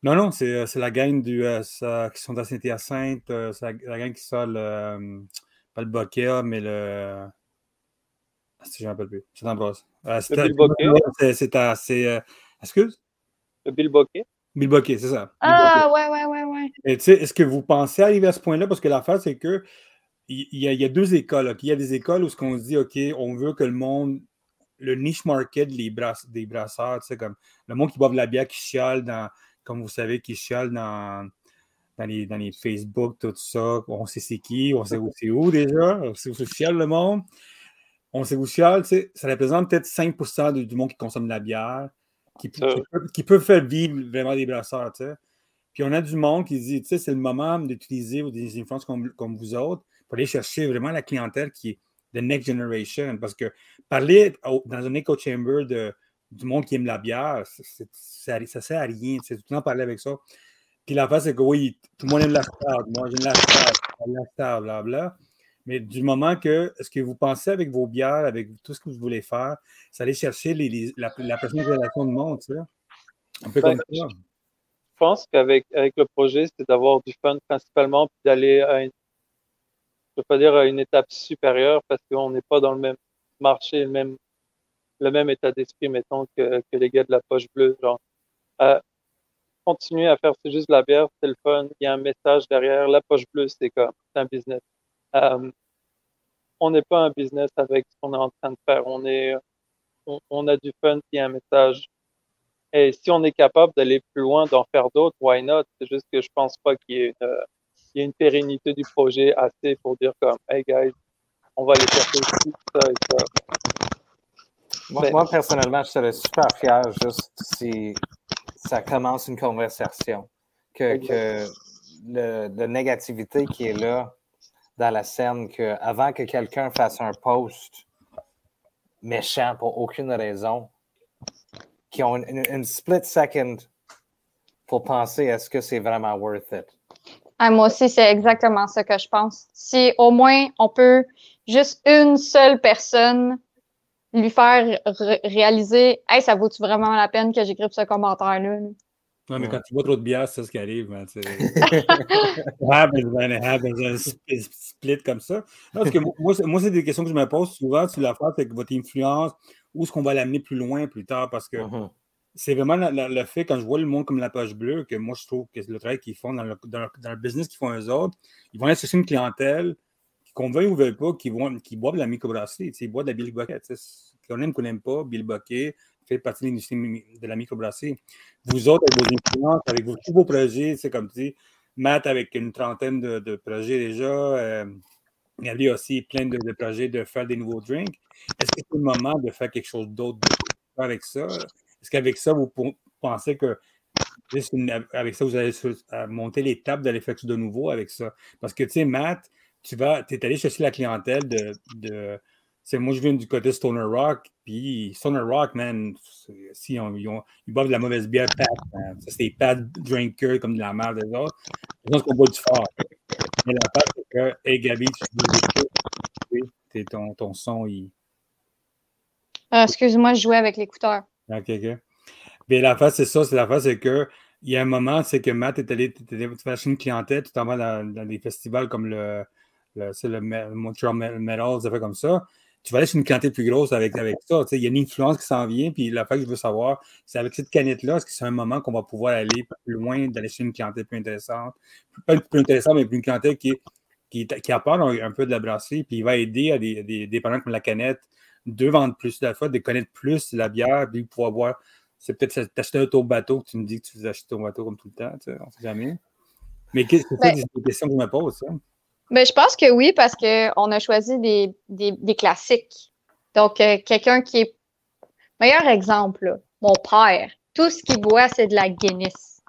Non, non, c'est euh, c'est la gang du, euh, ça- qui sont à Saint-Hyacinthe. euh, c'est la, la gang qui sort le. euh, pas le Bokeh, mais le. Ah, si je ne me rappelle plus. C'est Ambroise. Euh, c'est Bill c'est- à. euh, excuse? Le Bill Bokeh. Bill Bokeh, c'est ça. Ah, ouais, ouais, ouais, ouais. et tu sais, est-ce que vous pensez arriver à ce point-là? Parce que l'affaire, c'est que il y, a, il y a deux écoles. Il y a des écoles où ce qu'on se dit, OK, on veut que le monde, le niche market les brass- des brasseurs, tu sais, comme le monde qui boit de la bière, qui chiale dans, comme vous savez, qui chiale dans, dans, les, dans les Facebook, tout ça. On sait c'est qui, on sait où c'est où déjà, on sait où se chiale le monde. On sait où chiale, tu sais, ça représente peut-être 5 du, du monde qui consomme de la bière, qui, qui, Ça. peut, qui peut faire vivre vraiment des brasseurs, tu sais. Puis on a du monde qui dit, tu sais, c'est le moment d'utiliser des influences comme, comme vous autres pour aller chercher vraiment la clientèle qui est de next generation. Parce que parler au- dans un echo chamber de, du monde qui aime la bière, ça ne sert à rien. C'est tout le temps parler avec ça. Puis la face, c'est que oui, tout le monde aime la star. Moi, j'aime la star, la star, blablabla. Mais du moment que, est-ce que vous pensez avec vos bières, avec tout ce que vous voulez faire, c'est aller chercher les, la, la génération de monde, tu sais? Un peu comme ça. Je pense qu'avec avec le projet, c'est d'avoir du fun principalement, puis d'aller à une, je pas dire à une étape supérieure parce qu'on n'est pas dans le même marché, le même, le même état d'esprit, mettons, que, que les gars de la poche bleue. Genre, Euh, continuer à faire, c'est juste la bière, c'est le fun, il y a un message derrière. La poche bleue, c'est comme, c'est un business. Euh, on n'est pas un business avec ce qu'on est en train de faire. On est, on, a du fun, puis un message. Et si on est capable d'aller plus loin, d'en faire d'autres, why not? C'est juste que je pense pas qu'il y ait une, il y ait une pérennité du projet assez pour dire comme, hey guys, on va aller chercher ci, ça et ça. Moi, moi, personnellement, je serais super fier juste si ça commence une conversation. Que, que le, de négativité qui est là dans la scène, que avant que quelqu'un fasse un post méchant pour aucune raison, qui ont une, une- split second pour penser est-ce que c'est vraiment worth it. Ah, moi aussi, c'est exactement ça que je pense. Si au moins on peut juste une seule personne lui faire ré- réaliser Hey, ça vaut-tu vraiment la peine que j'écrive ce commentaire-là? là? Non, mais Ouais. quand tu bois trop de bière, c'est ça ce qui arrive. Man, c'est- It happens, man, it happens, un sp- split comme ça. Non, parce que moi, c'est- moi, c'est des questions que je me pose souvent sur la phrase avec votre influence, où est-ce qu'on va l'amener plus loin plus tard, parce que Mhm. c'est vraiment la- la- le fait, quand je vois le monde comme la page bleue, que moi, je trouve que le travail qu'ils font dans le, dans le- dans le business qu'ils font eux autres, ils vont aller chercher une clientèle qu'on veuille ou veuille pas, qui, qui boivent de la microbrasserie, ils boivent de la Bill Bucket. Qu'on aime, qu'on n'aime pas, Bill Bucket fait partie de l'industrie de la microbrasserie. Vous autres, avec vos influences, avec vos, tous vos projets, c'est comme dis, Matt avec une trentaine de, projets déjà, euh, Gabi aussi plein de, projets de faire des nouveaux drinks. Est-ce que c'est le moment de faire quelque chose d'autre avec ça? Est-ce qu'avec ça, vous pensez que juste avec ça, vous allez monter l'étape d'aller faire quelque de nouveau avec ça? Parce que, tu sais, Matt, tu vas, es allé chercher la clientèle de. de c'est moi, je viens du côté Stoner Rock, puis Stoner Rock, man, si on- ils, ont- ils boivent de la mauvaise bière, pat, man. Ça, c'est des pat drinkers comme de la merde des autres. Je pense qu'on boit du fort. Mais la part, c'est que, hey Gabi, tu oui, t'es- ton, ton son, il. Euh, Excuse-moi, je jouais avec l'écouteur. OK, OK. Mais la face, c'est ça, c'est la face, c'est que il y a un moment, c'est que Matt est allé, chercher une clientèle, tu t'en vas dans, dans des festivals comme le, le, le Montreal Metals, ça fait comme ça. Tu vas aller sur une quantité plus grosse avec, avec ça. Il y a une influence qui s'en vient. Puis la fois que je veux savoir, c'est avec cette canette-là, est-ce que c'est un moment qu'on va pouvoir aller plus loin, d'aller sur une quantité plus intéressante? Pas plus intéressante, mais plus une quantité qui, qui, qui apporte un, peu de la brasserie, puis il va aider à des, des, des comme la canette de vendre plus de la fois, de connaître plus la bière, puis pouvoir boire. C'est peut-être t'acheter un tour bateau que tu me dis que tu veux acheter ton bateau comme tout le temps, tu sais, on sait jamais. Mais c'est ça ben des questions que je me pose, ça? Ben, je pense que oui, parce qu'on a choisi des, des, des classiques. Donc, euh, quelqu'un qui est. Meilleur exemple, mon père. Tout ce qu'il boit, c'est de la Guinness.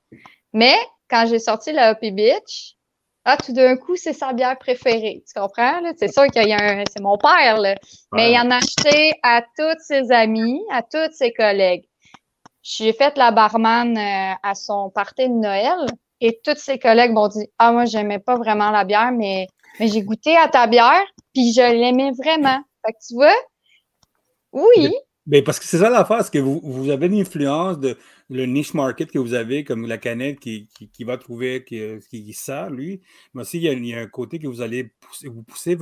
Mais quand j'ai sorti la Happy Beach, ah, tout d'un coup, c'est sa bière préférée. Tu comprends? C'est sûr qu'il y a un. C'est mon père, là. Mais il en a acheté à tous ses amis, à tous ses collègues. J'ai fait la barman euh, à son party de Noël et tous ses collègues m'ont dit Ah, moi, j'aimais pas vraiment la bière, mais, mais j'ai goûté à ta bière, puis je l'aimais vraiment. Fait que tu vois, oui. Mais, parce que c'est ça l'affaire, c'est que vous, vous avez une influence de, le niche market que vous avez, comme la canette qui, qui, va trouver, qui, qui, sert, lui. Mais aussi, il y, a, un côté que vous allez pousser, vous pousser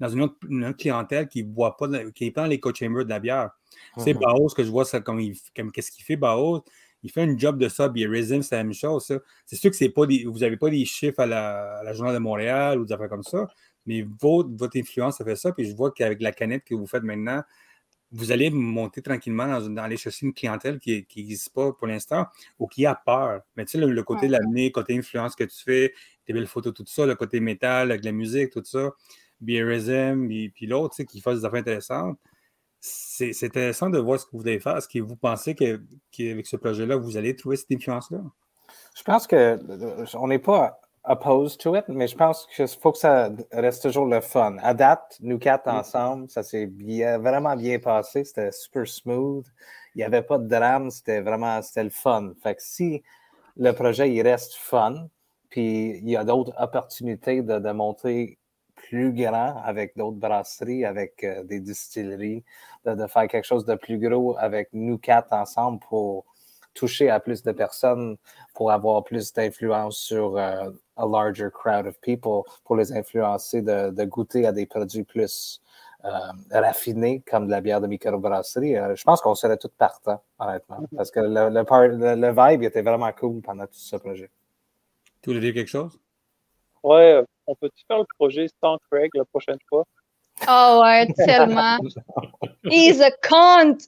dans une autre, clientèle qui ne boit pas, qui n'est pas dans les co-chambers de la bière. C'est mm -hmm. que je vois ça comme, comme qu'est-ce qu'il fait, Baos. Il fait un job de ça, puis Resin, c'est la même chose. C'est sûr que c'est pas vous n'avez pas des chiffres à la, à la, Journal de Montréal ou des affaires comme ça, mais votre, votre influence, fait ça. Puis je vois qu'avec la canette que vous faites maintenant, vous allez monter tranquillement dans, dans aller chercher une clientèle qui n'existe pas pour l'instant ou qui a peur. Mais tu sais, le, côté de l'amener, côté influence que tu fais, tes belles photos, tout ça, le côté métal, avec la musique, tout ça, BRSM, puis, puis l'autre, tu sais, qui fasse des affaires intéressantes. C'est intéressant de voir ce que vous allez faire. Est-ce que vous pensez qu'avec ce projet-là, vous allez trouver cette influence-là? Je pense que on n'est pas opposed to it, mais je pense qu'il faut que ça reste toujours le fun. À date, nous quatre ensemble, ça s'est bien, vraiment bien passé. C'était super smooth. Il n'y avait pas de drame. C'était vraiment c'était le fun. Fait que si le projet il reste fun, puis il y a d'autres opportunités de, de, monter plus grand avec d'autres brasseries, avec euh, des distilleries, de, de, faire quelque chose de plus gros avec nous quatre ensemble pour toucher à plus de personnes pour avoir plus d'influence sur euh, a larger crowd of people, pour les influencer de, de goûter à des produits plus euh, raffinés comme de la bière de microbrasserie. Euh, je pense qu'on serait tous partants, honnêtement, mm-hmm. parce que le, le, le, vibe était vraiment cool pendant tout ce projet. Tu voulais dire quelque chose? Ouais, on peut-tu faire le projet sans Craig la prochaine fois? Oh ouais, tellement. (laughs) He's a cunt!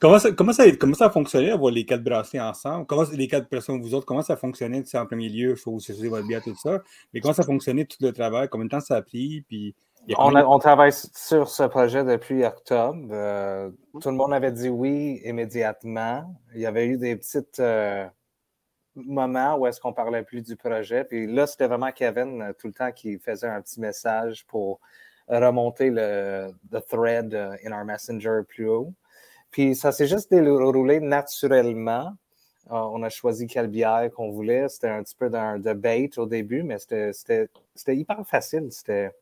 comment, ça, comment, ça, comment ça a fonctionné avoir les quatre brasseries ensemble? Comment les quatre personnes, vous autres, comment ça a fonctionné en premier lieu? Il faut vous votre bière, tout ça. Mais comment ça a fonctionné tout le travail? Combien de temps ça a pris? Puis, on, on, travaille sur ce projet depuis octobre. Euh, tout le monde avait dit oui immédiatement. Il y avait eu des petites euh, moments où est-ce qu'on parlait plus du projet. Puis là, c'était vraiment Kevin euh, tout le temps qui faisait un petit message pour remonter le, thread euh, in our messenger plus haut. Puis ça s'est juste déroulé naturellement. Euh, on a choisi quelle bière qu'on voulait. C'était un petit peu d'un debate au début, mais c'était hyper facile. C'était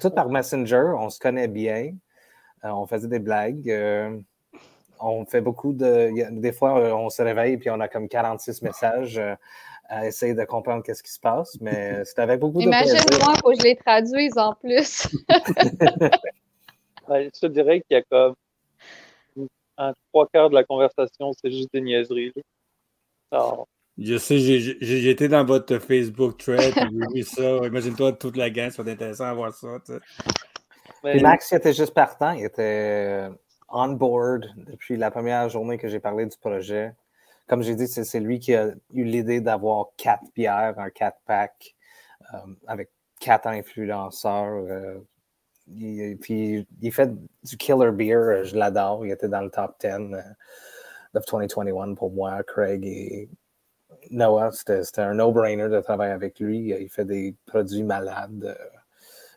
tout par Messenger. On se connaît bien. On faisait des blagues. On fait beaucoup de. Des fois, on se réveille et on a comme 46 messages à essayer de comprendre qu'est-ce qui se passe, mais c'est avec beaucoup de Imagine-moi, il faut que je les traduise en plus. (laughs) je te dirais qu'il y a comme un trois quarts de la conversation, c'est juste des niaiseries. Je sais, j'ai été dans votre Facebook thread, j'ai vu ça. Imagine-toi, toute la gang, ça va être intéressant à voir ça. Max, il était juste partant, il était on board depuis la première journée que j'ai parlé du projet comme j'ai dit, c'est lui qui a eu l'idée d'avoir quatre bières, un quatre pack euh, avec quatre influenceurs. Euh, puis il fait du killer beer, euh, je l'adore. Il était dans le top 10 of 2021 pour moi, Craig et Noah. C'était un no-brainer de travailler avec lui. Il fait des produits malades.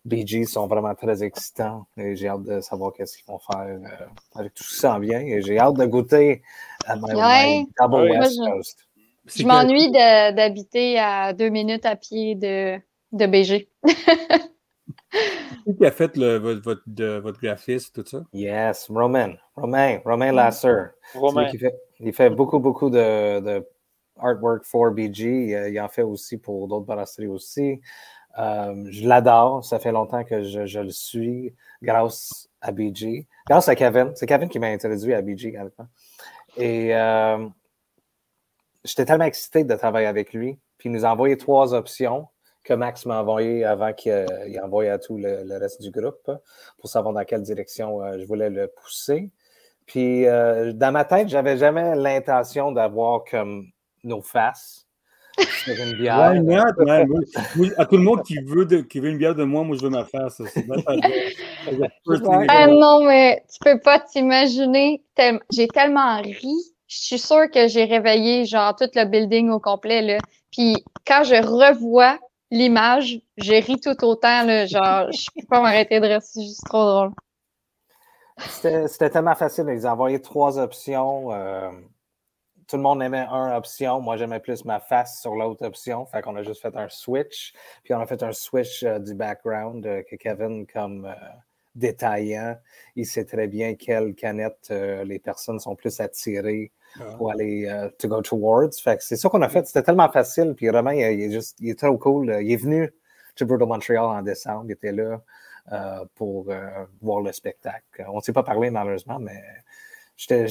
BG sont vraiment très excitants et j'ai hâte de savoir qu'est-ce qu'ils vont faire euh, avec tout ça en bien et j'ai hâte de goûter à my, double West Coast. Je, m'ennuie d'habiter à deux minutes à pied de, de BG. qui a fait le, votre, votre, de, votre graphiste, tout ça? Yes, Romain. Romain, Romain Lasser. Romain. Il fait, il fait beaucoup, beaucoup de, de artwork for BG. il en fait aussi pour d'autres brasseries aussi. Je l'adore. Ça fait longtemps que je, le suis grâce à BG. Grâce à Kevin. C'est Kevin qui m'a introduit à BG. Et j'étais tellement excité de travailler avec lui. Puis il nous a envoyé trois options que Max m'a envoyé avant qu'il envoie à tout le, reste du groupe pour savoir dans quelle direction euh, je voulais le pousser. Puis euh, dans ma tête, j'avais jamais l'intention d'avoir comme nos faces sur une bière. à tout le monde qui veut, qui veut une bière de moi, moi je veux ma face. (laughs) ah non, mais tu peux pas t'imaginer. J'ai tellement ri. Je suis sûre que j'ai réveillé genre tout le building au complet. Là. Puis quand je revois l'image, j'ai ri tout autant, là, genre, je peux pas m'arrêter de rester, c'est juste trop drôle. C'était tellement facile, ils envoyaient trois options. Euh, tout le monde aimait une option. Moi, j'aimais plus ma face sur l'autre option. Fait qu'on a juste fait un switch. Puis on a fait un switch euh, du background euh, que Kevin, comme détaillant, il sait très bien quelle canette les personnes sont plus attirées ah. pour aller euh, to go towards. Fait c'est ça qu'on a fait. C'était tellement facile. Puis Romain, il, est juste, il est trop cool. Il est venu to Brutal Montreal en décembre. Il était là euh, pour euh, voir le spectacle. On ne s'est pas parlé malheureusement, mais j'étais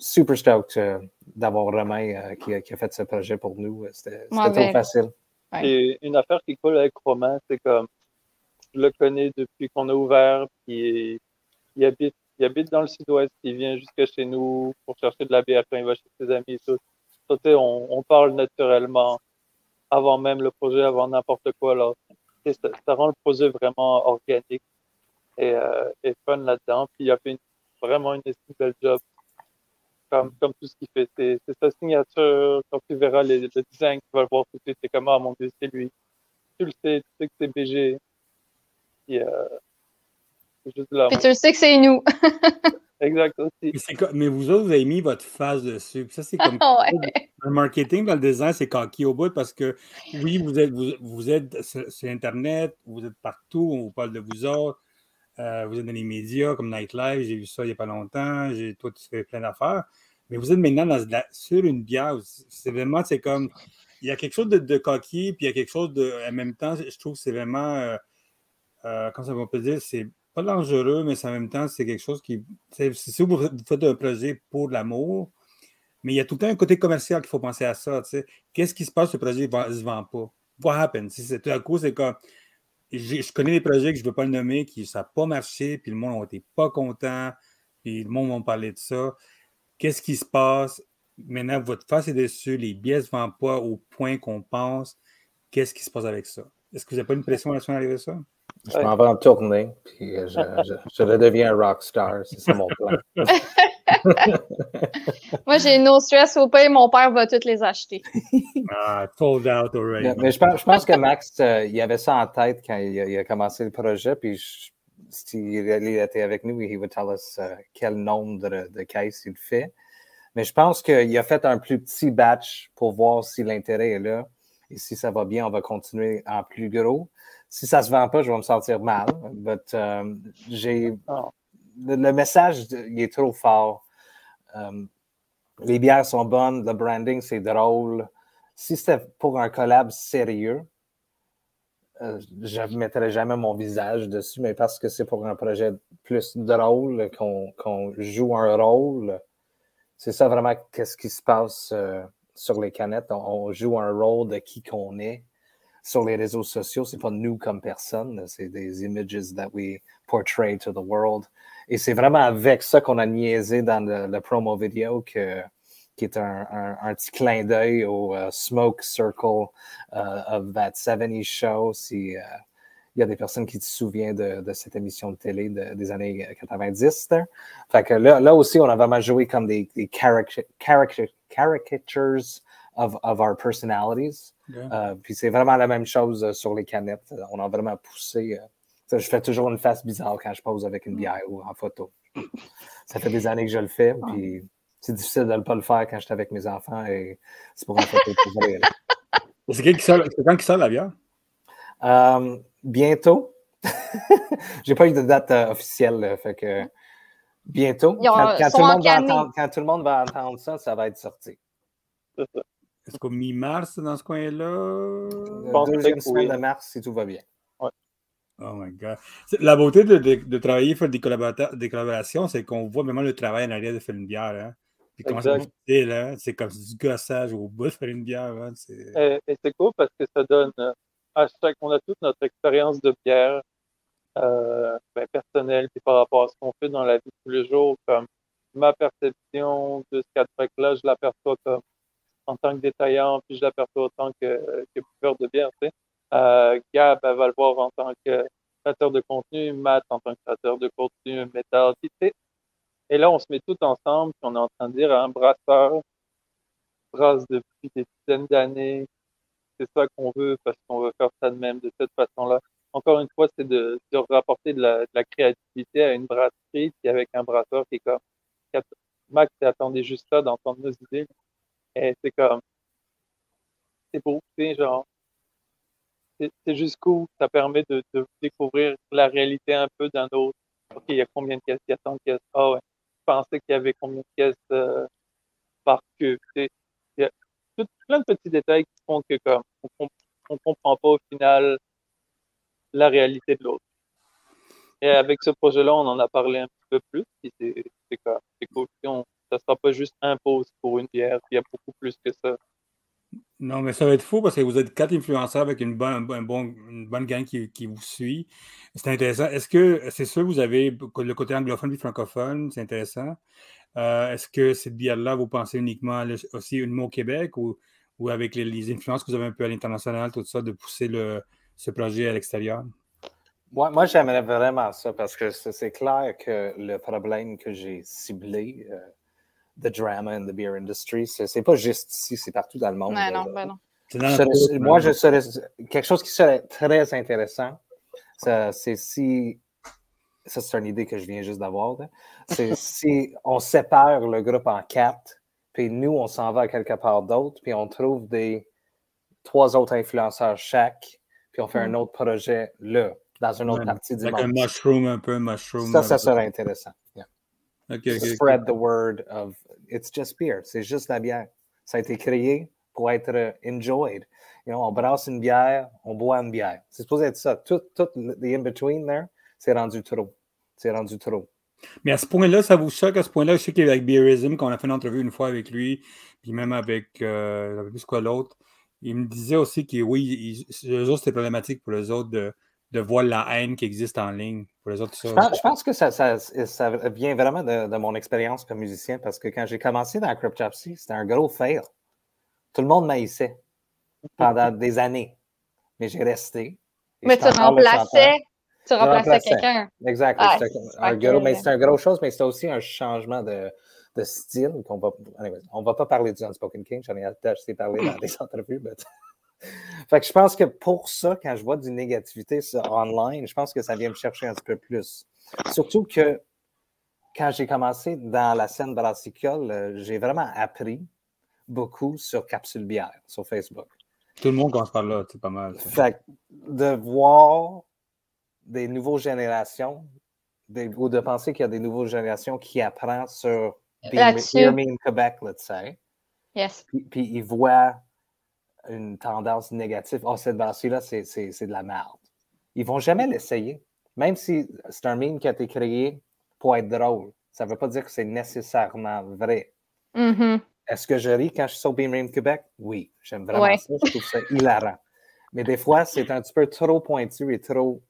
super stoked d'avoir Romain qui, a fait ce projet pour nous. C'était trop facile. Et une affaire qui coule avec Romain, c'est comme je le connais depuis qu'on a ouvert, puis il habite il habite dans le sud-ouest, il vient jusqu'à chez nous pour chercher de la bière quand il va chez ses amis et tout. on, on, parle naturellement avant même le projet, avant n'importe quoi. Là. Ça, rend le projet vraiment organique et, euh, et fun là-dedans. Puis il a fait vraiment une belle job comme, comme tout ce qu'il fait. C'est sa signature. Quand tu verras les, le design, tu vas le voir tout de suite. C'est comme, ah mon Dieu, c'est lui. Tu le sais, tu sais que c'est BG. Puis, euh, puis tu le sais que c'est nous. (laughs) exact aussi. Mais, vous autres, vous avez mis votre face dessus. ça, c'est comme. (laughs) Le marketing, dans le design, c'est coquille au bout parce que oui, vous êtes, vous, êtes sur, Internet, vous êtes partout, on vous parle de vous autres. Euh, vous êtes dans les médias comme Nightlife, j'ai vu ça il n'y a pas longtemps. Toi, tu fais plein d'affaires. Mais vous êtes maintenant sur une bière. C'est vraiment, c'est comme. Il y a quelque chose de, coquille, puis il y a quelque chose de. En même temps, je trouve que c'est vraiment. Euh, euh, comment ça va peut dire? C'est pas dangereux, mais en même temps, c'est quelque chose qui. Si vous faites un projet pour l'amour, mais il y a tout le temps un côté commercial qu'il faut penser à ça. Qu'est-ce qui se passe le projet ne se vend pas? What happens? Si tout à coup, c'est comme. Je connais des projets que je ne veux pas le nommer, qui ça n'a pas marché, puis le monde n'était pas content, puis le monde va parler de ça. Qu'est-ce qui se passe? Maintenant, votre face est dessus, les billets ne vendent pas au point qu'on pense. Qu'est-ce qui se passe avec ça? Est-ce que vous n'avez pas une pression là-dessus d'arriver à ça? Je m'en vais en tournée, puis je, je, je redeviens un rockstar. C'est ça mon plan. (laughs) Moi, j'ai no stress au pays, mon père va toutes les acheter. (laughs) ah, sold out already. Mais, je, pense, je, pense, que Max, euh, il avait ça en tête quand il, a commencé le projet, puis s'il était avec nous, il va tell us uh, quel nombre de, de, caisses il fait. Mais je pense qu'il a fait un plus petit batch pour voir si l'intérêt est là. Et si ça va bien, on va continuer en plus gros si ça se vend pas, je vais me sentir mal. Euh, j'ai, le, message, il est trop fort. Euh, les bières sont bonnes, le branding, c'est drôle. Si c'était pour un collab sérieux, euh, je ne mettrais jamais mon visage dessus, mais parce que c'est pour un projet plus drôle, qu'on joue un rôle, c'est ça vraiment qu'est-ce qui se passe sur les canettes. on, joue un rôle de qui qu'on est sur les réseaux sociaux, c'est pas nous comme personne, c'est des images that we portray to the world. Et c'est vraiment avec ça qu'on a niaisé dans le, promo vidéo qui est un, petit clin d'œil au euh, Smoke Circle uh, of that 70s show. Si euh, il y a des personnes qui se souviennent de, cette émission de télé des années 90. Fait que là, aussi, on a vraiment joué comme des caricatures of, of our personalities. Euh, puis c'est vraiment la même chose euh, sur les canettes. On a vraiment poussé. Euh, je fais toujours une face bizarre quand je pose avec une bière ou en photo. Ça fait des années que je le fais, ah. puis c'est difficile de ne pas le faire quand j'étais avec mes enfants et c'est pour une photo (laughs) C'est quand qui sort la bière? bientôt. (laughs) J'ai pas eu de date officielle, fait que bientôt. Quand, tout le monde va entendre, quand, tout le monde va entendre, ça, ça va être sorti. Est-ce qu'au mi-mars, dans ce coin-là? La deuxième semaine de mars, si tout va bien. Ouais. Oh my God. La beauté de, de, de travailler, faire des, des collaborations, c'est qu'on voit vraiment le travail en arrière de faire une bière. Hein? Puis comment là, c'est comme du gossage au bout de faire une bière. Hein? Et, et c'est cool parce que ça donne à chaque, on a toute notre expérience de bière euh, ben, personnelle, puis par rapport à ce qu'on fait dans la vie de tous les jours, comme ma perception de ce quatre là je l'aperçois comme en tant que détaillant, puis je l'aperçois autant que, que de bière. Tu sais. euh, Gab, va le voir en tant que créateur de contenu, Matt en tant que créateur de contenu, métal. Tu sais. Et là, on se met tout ensemble, puis on est en train de dire à un brasseur, brasse depuis des dizaines d'années, c'est ça qu'on veut parce qu'on veut faire ça de même, de cette façon-là. Encore une fois, c'est de, rapporter de la, créativité à une brasserie, puis avec un brasseur qui est comme Max attendait juste ça d'entendre nos idées? Et c'est comme c'est beau, c'est genre c'est cool, ça permet de, découvrir la réalité un peu d'un autre. OK, il y a combien de caisses? Il y a tant de caisses. Ah ouais, je pensais qu'il y avait combien de caisses euh, par cube. Il y a plein de petits détails qui font que comme on, on comprend pas au final la réalité de l'autre. Et avec ce projet-là, on en a parlé un petit peu plus. C'est cool. On, ça ne sera pas juste un pause pour une bière. Il y a beaucoup plus que ça. Non, mais ça va être fou parce que vous êtes quatre influenceurs avec une bonne, un bon, une bonne gang qui, qui vous suit. C'est intéressant. Est-ce que c'est sûr vous avez le côté anglophone et francophone? C'est intéressant. Euh, est-ce que cette bière-là, vous pensez uniquement aussi une mot au Québec ou, ou avec les, les, influences que vous avez un peu à l'international, tout ça, de pousser le, ce projet à l'extérieur? Moi, moi j'aimerais vraiment ça parce que c'est clair que le problème que j'ai ciblé, euh, the drama in the beer industry, c'est pas juste ici, c'est partout dans le monde. Ben non, ben non. Serais, moi, je serais quelque chose qui serait très intéressant. C'est si ça, c'est une idée que je viens juste d'avoir. C'est (laughs) si on sépare le groupe en quatre, puis nous, on s'en va à quelque part d'autre, puis on trouve des trois autres influenceurs chaque, puis on fait un mm. autre projet là dans une autre partie du monde. un mushroom, un peu mushroom. Ça, ça serait intéressant. Yeah. Okay, okay, Spread the word of it's just beer. C'est juste la bière. Ça a été créé pour être enjoyed. You know, on brasse une bière, on boit une bière. C'est supposé être ça. Tout, tout the in-between there, c'est rendu trop. C'est rendu trop. Mais à ce point-là, ça vous choque à ce point-là? Je sais qu'avec Beerism, qu'on a fait une entrevue une fois avec lui, puis même avec, euh, plus quoi l'autre, il me disait aussi que oui, les autres, c'était problématique pour les autres de, de voir la haine qui existe en ligne pour les autres. Je pense, je pense que ça, ça, ça, vient vraiment de, de mon expérience comme musicien parce que quand j'ai commencé dans Cryptopsy, c'était un gros fail. Tout le monde m'haïssait pendant (laughs) des années. Mais j'ai resté. Mais tu remplaçais, tu remplaçais quelqu'un. Exact. Ah, un gros, mais c'est un gros chose, mais c'est aussi un changement de, de style qu'on va. On va pas parler du Unspoken King, j'en ai assez parlé dans (laughs) des entrevues, mais fait que je pense que pour ça, quand je vois du négativité sur online, je pense que ça vient me chercher un petit peu plus. Surtout que quand j'ai commencé dans la scène brassicole, euh, j'ai vraiment appris beaucoup sur Capsule Bière, sur Facebook. Tout le monde commence par là, c'est pas mal. Fait que de voir des nouvelles générations, ou de penser qu'il y a des nouvelles générations qui apprennent sur Beer Quebec, let's say. Yes. Puis, puis ils voient une tendance négative. Oh, cette brassée-là, c'est de la merde. Ils vont jamais l'essayer. Même si c'est un meme qui a été créé pour être drôle, ça ne veut pas dire que c'est nécessairement vrai. Mm-hmm. Est-ce que je ris quand je suis sur Beam Québec? Oui, j'aime vraiment ça. Je trouve ça hilarant. Mais des fois, c'est un petit peu trop pointu et trop.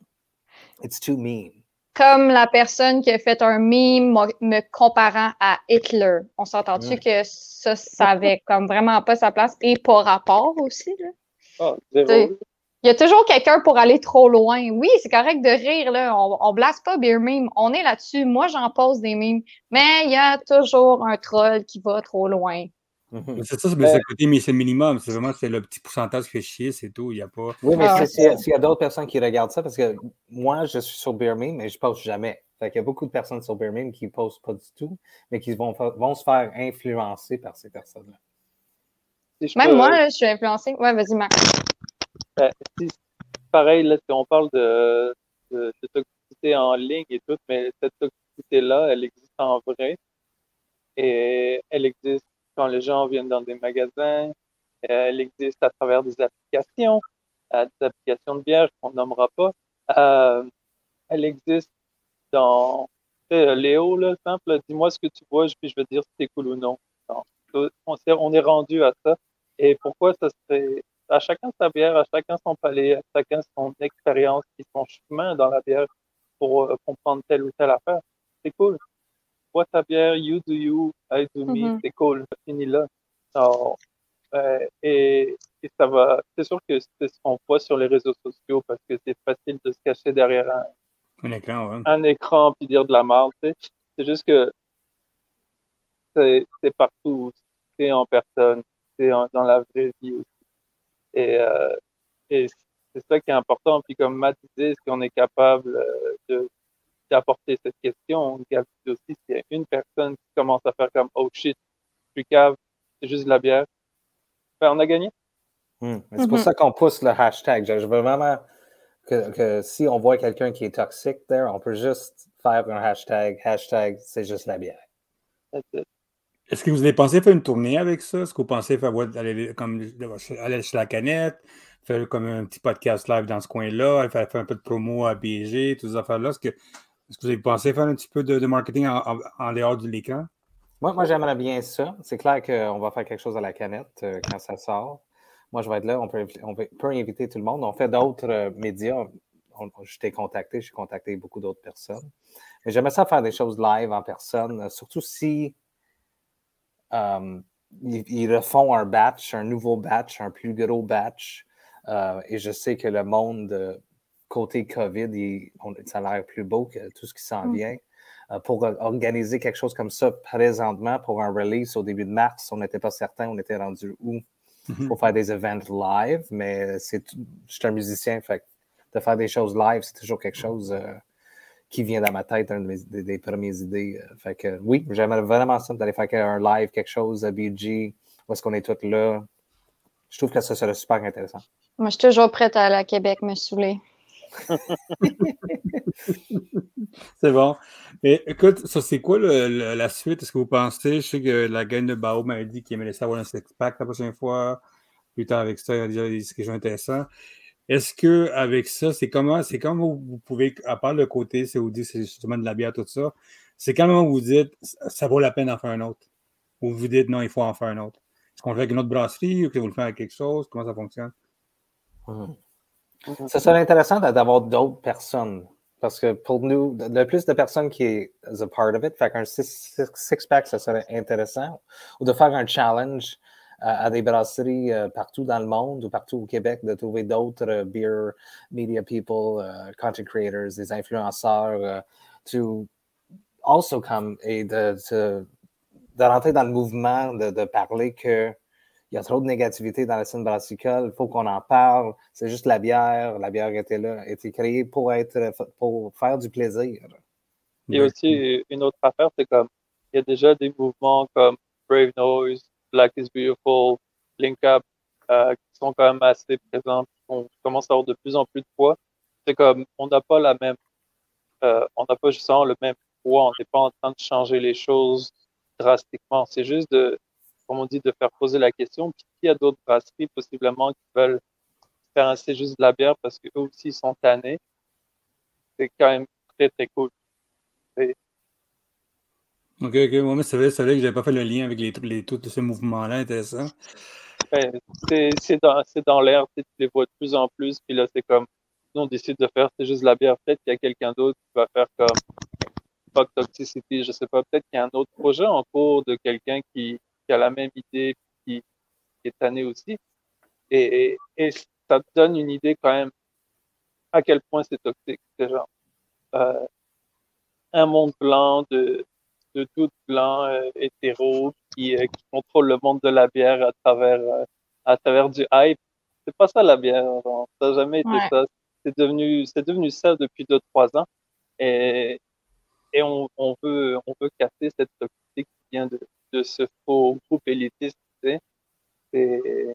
It's too mean comme la personne qui a fait un meme me comparant à Hitler. On s'entend-tu que ça, ça avait comme vraiment pas sa place et pas rapport aussi? Là? Ah, il y a toujours quelqu'un pour aller trop loin. Oui, c'est correct de rire, là. On, on blasse pas Beer Meme. On est là-dessus. Moi, j'en pose des memes. Mais il y a toujours un troll qui va trop loin. Mhm. C'est ça, c'est le côté, mais c'est le minimum. C'est vraiment c'est le petit pourcentage qui fait chier, c'est tout. Il y a pas. Oui, mais ah, s'il y a, d'autres personnes qui regardent ça, parce que moi, je suis sur Beermeme, mais je ne poste jamais. Fait il y a beaucoup de personnes sur Beermeme qui ne postent pas du tout, mais qui vont, vont se faire influencer par ces personnes-là. Même moi, je suis influencé. Ouais, vas-y, Max. Ben, pareil, là, on parle de, de, de, toxicité en ligne et tout, mais cette toxicité-là, elle existe en vrai. Et elle existe quand les gens viennent dans des magasins, elle existe à travers des applications, des applications de bière qu'on nommera pas. elle existe dans Léo, là, simple, dis-moi ce que tu vois, puis je vais dire si c'est cool ou non. on, est, rendu à ça. Et pourquoi ça serait à chacun sa bière, à chacun son palais, à chacun son expérience son chemin dans la bière pour euh, comprendre telle ou telle affaire. C'est cool. Bois ta bière, you do you, I do me, mm-hmm. c'est cool, fini là. Euh, et, ça va, c'est sûr que c'est ce qu'on voit sur les réseaux sociaux parce que c'est facile de se cacher derrière un, écran, ouais. un écran puis dire de la merde. C'est juste que c'est partout, c'est en personne, c'est dans la vraie vie aussi. Et, euh, et c'est ça qui est important. Puis comme Matt disait, est-ce qu'on est capable euh, de d'apporter cette question? On aussi s'il y a une personne qui commence à faire comme oh shit, je suis cave, c'est juste de la bière. Ben, on a gagné. Hmm. C'est pour mm-hmm. ça qu'on pousse le hashtag. Je, veux vraiment que, que si on voit quelqu'un qui est toxique, on peut juste faire un hashtag, hashtag c'est juste la bière. Est-ce que vous avez pensé faire une tournée avec ça? Est-ce que vous pensez faire aller, comme, aller chez la canette, faire comme un petit podcast live dans ce coin-là, faire, faire un peu de promo à BG, toutes ces affaires-là? Est-ce que, est que vous avez pensé faire un petit peu de, marketing en, dehors de l'écran? Moi, j'aimerais bien ça. C'est clair qu'on va faire quelque chose à la canette euh, quand ça sort. Moi, je vais être là. On peut, inviter tout le monde. On fait d'autres euh, médias. je t'ai contacté, j'ai contacté beaucoup d'autres personnes. Mais j'aimerais ça faire des choses live en personne, surtout si euh, ils, refont un batch, un nouveau batch, un plus gros batch. Euh, et je sais que le monde côté COVID, ça a l'air plus beau que tout ce qui s'en mm. vient. Euh, pour organiser quelque chose comme ça présentement, pour un release au début de mars, on n'était pas certain, on était rendu où mm-hmm. pour faire des events live, mais c'est, je suis un musicien, fait de faire des choses live, c'est toujours quelque chose qui vient dans ma tête, une des, premières idées. Euh, fait que oui, j'aimerais vraiment ça d'aller faire un live, quelque chose à BG, où est-ce qu'on est tous là. Je trouve que ça serait super intéressant. Moi, je suis toujours prête à aller à Québec me saouler. (laughs) c'est bon. Mais écoute, ça, c'est quoi la suite? Est-ce que vous pensez? Je sais que la gagne de Bao m'a dit qu'il aimait savoir un six-pack la prochaine fois. Plus tard, avec ça, il a dit quelque chose d'intéressant. Est-ce que avec ça, c'est comment, c'est comment vous pouvez, à part le côté, c'est vous dites c'est justement de la bière, tout ça, c'est quand vous dites ça vaut la peine d'en faire un autre? Ou vous dites non, il faut en faire un autre? Est-ce qu'on le fait avec une autre brasserie ou que vous le faites avec quelque chose? Comment ça fonctionne? Hum. Ça serait intéressant d'avoir d'autres personnes. Parce que pour nous, le plus de personnes qui est a part of it, fait qu'un six-pack, ça serait intéressant. Ou de faire un challenge à, des brasseries euh, partout dans le monde ou partout au Québec de trouver d'autres euh, beer media people, euh, content creators, des influenceurs, to also come et de, de, rentrer dans le mouvement, de parler que il y a trop de négativité dans la scène brassicole, il faut qu'on en parle. C'est juste la bière. La bière était là, a été créée pour être pour faire du plaisir. Et aussi, une autre affaire, c'est comme il y a déjà des mouvements comme Brave Noise, Black is Beautiful, Link Up, euh, qui sont quand même assez présents. On commence à avoir de plus en plus de poids. C'est comme, on n'a pas la même, euh, on n'a pas justement le même poids. On n'est pas en train de changer les choses drastiquement. C'est juste de, comme on dit, de faire poser la question. Puis il y a d'autres brasseries possiblement qui veulent faire assez juste de la bière parce qu'eux aussi sont tannés? C'est quand même très, très cool. Ok, ok. Moi, mais c'est vrai, vrai que j'avais pas fait le lien avec les, les, tous ces mouvements-là intéressant. Ben, c'est dans, dans l'air, tu les vois de plus en plus, puis là, c'est comme, nous, on décide de faire, c'est juste la bière. Peut-être qu'il y a quelqu'un d'autre qui va faire comme Fuck Toxicity, je sais pas. Peut-être qu'il y a un autre projet en cours de quelqu'un qui, qui, a la même idée, qui, qui est tanné aussi. Et, et, ça te donne une idée quand même à quel point c'est toxique. C'est genre, euh, un monde blanc de, de tout blanc euh, hétéro qui, euh, qui contrôle le monde de la bière à travers euh, à travers du hype. C'est pas ça la bière. Ça n'a jamais été ça. C'est devenu c'est devenu ça depuis deux trois ans et et on, on veut on veut casser cette toxicité qui vient de, de ce faux groupe élitiste. Tu sais. Tu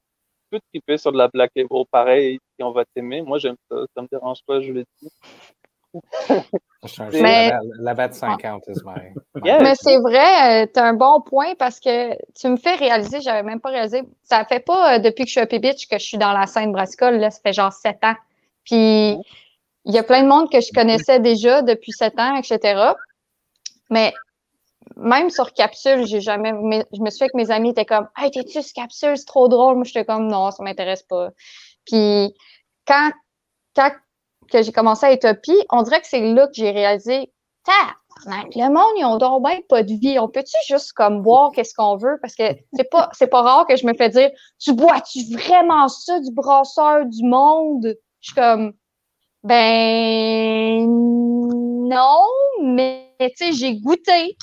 peux triper sur de la black label pareil si on va t'aimer. Moi j'aime ça. Ça me dérange pas, je le dis. Mais... La, la, 50 is my, Yeah. Mais c'est vrai, tu as un bon point parce que tu me fais réaliser, j'avais même pas réalisé. Ça fait pas euh, depuis que je suis à P-Bitch que je suis dans la scène brassicole, là, ça fait genre sept ans. Puis il y a plein de monde que je connaissais déjà depuis sept ans, etc. Mais même sur Capsule, j'ai jamais. mais Je me suis fait que mes amis étaient comme Hey, t'es-tu sur Capsule? C'est trop drôle. Moi, j'étais comme non, ça m'intéresse pas. Puis quand, quand que j'ai commencé à Utopie, on dirait que c'est là que j'ai réalisé le monde, ils ont donc bien pas de vie. On peut-tu juste comme boire qu'est-ce qu'on veut? Parce que c'est pas, c'est pas rare que je me fais dire Tu bois-tu vraiment ça du brasseur du monde? Je suis comme Ben non, mais tu sais, j'ai goûté.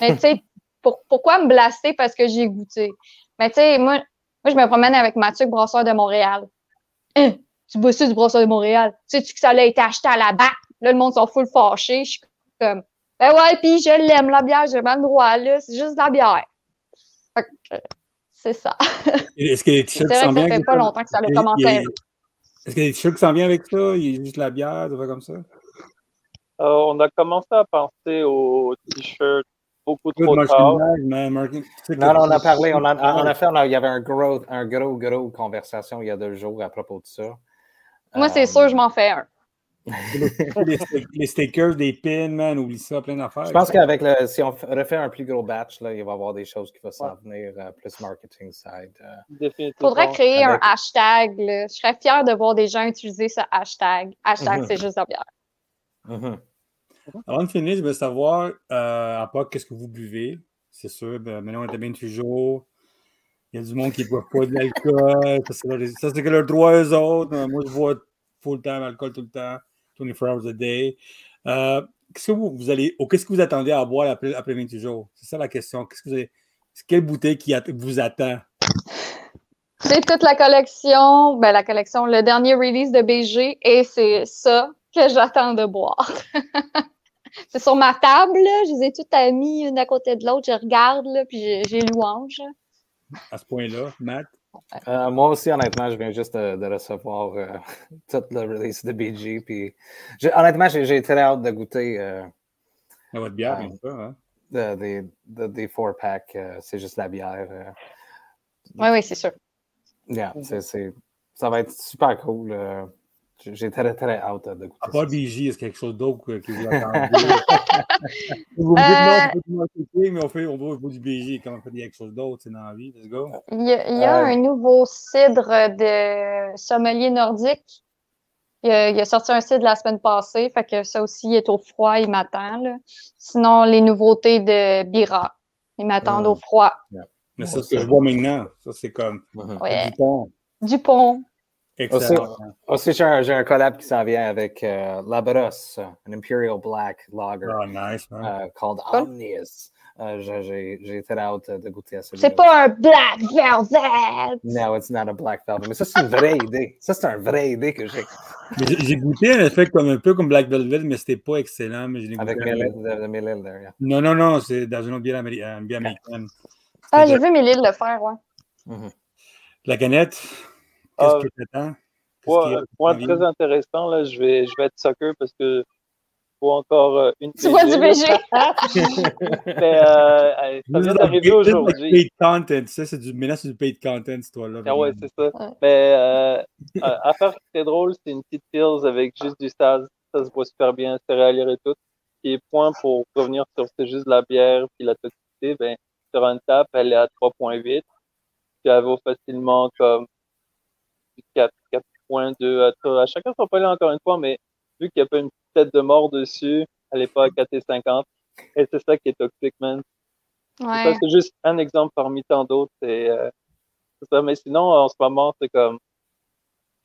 Mais tu sais, pour, pourquoi me blaster parce que j'ai goûté? Mais tu sais, moi, moi, je me promène avec Mathieu, brasseur de Montréal. Hein, tu bois ça du brasseur de Montréal? Sais-tu que ça a été acheté à la BAC? Là, le monde s'en fout le fâché. Je suis comme, ben ouais, puis je l'aime, la bière, j'ai pas le droit, là. C'est juste de la bière. Fait que, euh, c'est ça. (laughs) Est-ce que les t-shirts s'en que ça viennent fait avec pas ça? longtemps que ça a commencé. il y a- Est-ce que les t-shirts s'en viennent avec ça? Il y a juste la bière, des trucs comme ça? Euh, on a commencé à penser aux t-shirts beaucoup trop tard. Non, non, on a parlé, on a, en effet, on a- il y avait un gros, un gros, gros conversation il y a deux jours à propos de ça. Moi, c'est Euh, sûr, je m'en fais un. (laughs) les, sti- les stickers, des pins, man, oublie ça, plein d'affaires. Je pense qu'avec le, si on refait un plus gros batch, là, il va y avoir des choses qui vont s'en venir, euh, plus marketing side. euh. Définitivement. Faudrait créer avec- un hashtag. là. Je serais fière de voir des gens utiliser ce hashtag. Hashtag, Mhm. c'est juste de la bière. Mhm. Avant de finir, je veux savoir, euh, à part qu'est-ce que vous buvez, c'est sûr, ben, maintenant on est à 28 jours. Il y a du monde qui ne boit pas de l'alcool. Ça, c'est leur, ça, c'est que leur droit eux autres. Euh, Moi, je bois full time alcool tout le temps, 24 hours a day. Euh, qu'est-ce que vous, vous allez, ou qu'est-ce que vous attendez à boire après, après 28 jours? C'est ça la question. Qu'est-ce que vous avez, quelle bouteille qui vous attend? C'est toute la collection, ben la collection, le dernier release de BG, et c'est ça que j'attends de boire. (laughs) c'est sur ma table, là, je les ai toutes mis une à côté de l'autre, je regarde, là, puis j'ai- louange. À ce point-là, Matt? Euh, moi aussi, honnêtement, je viens juste de, de recevoir euh, (laughs) toute la release de BG. Puis, honnêtement, j'ai très hâte de goûter euh, À votre bière, Ah. bien sûr. Hein? de- des, de- four packs. euh, c'est juste la bière. euh. Oui, oui, c'est sûr. Yeah, ça va être super cool. J'ai très, très hâte de goûter. À ça. part BJ, est-ce qu'il y a quelque chose d'autre que, vous attendez? (laughs) vous me dites non, Euh, c'est mais on fait, on va au bout du BJ. Quand on fait quelque chose d'autre, c'est dans la vie. Let's go. Il y a, il y a Euh, un nouveau cidre de sommelier nordique. Il a, il a sorti un cidre la semaine passée, fait que ça aussi il est au froid, il m'attend. là. Sinon, les nouveautés de Bira, ils m'attendent Mm. au froid. Mais ça, ce que c'est je vois maintenant, ça, c'est comme. Ouais. du pont. Dupont. Excellent. Aussi, j'ai un, j'ai un collab qui s'en vient avec euh, La Brosse, un Imperial Black Lager Ah, nice, man. euh, called. Omnius. Euh, j'ai- très hâte de goûter à celui-là. C'est pas un Black Velvet! No, it's not a black velvet. Mais ça, c'est une vraie (laughs) idée. Ça, c'est une vraie idée que j'ai. J'ai goûté un effet comme un peu comme Black Velvet, mais c'était pas excellent. Mais je Avec goûté Mille de, de Mille Îles, there, yeah. Non, non, non, c'est dans une autre bière, euh, américaine. Ah, j'ai vu Mélile le faire, ouais. Mhm. La canette, qu'est-ce attends? Point, point très intéressant, là, je vais, je vais être soccer parce que faut encore euh, une Tu vois du BG? (laughs) Mais euh, ça vient d'arriver aujourd'hui. Paid content, ça, c'est du, maintenant, c'est du paid content, cette histoire-là. Ah ouais, c'est ça. Ouais. Mais euh, euh, affaire qui est drôle, c'est une petite pills avec juste du saz. Ça se voit super bien, céréalière et tout. Et point pour revenir sur c'est juste de la bière puis la toxicité, ben, sur une tape, elle est à 3.8. Puis elle vaut facilement comme 4, 4.2 à, toi. à chacun son palais encore une fois, mais vu qu'il n'y a pas une petite tête de mort dessus, elle n'est pas à 4,50. Et c'est ça qui est toxique, man. Ouais. c'est juste un exemple parmi tant d'autres. C'est euh, ça. Mais sinon, en ce moment, c'est comme.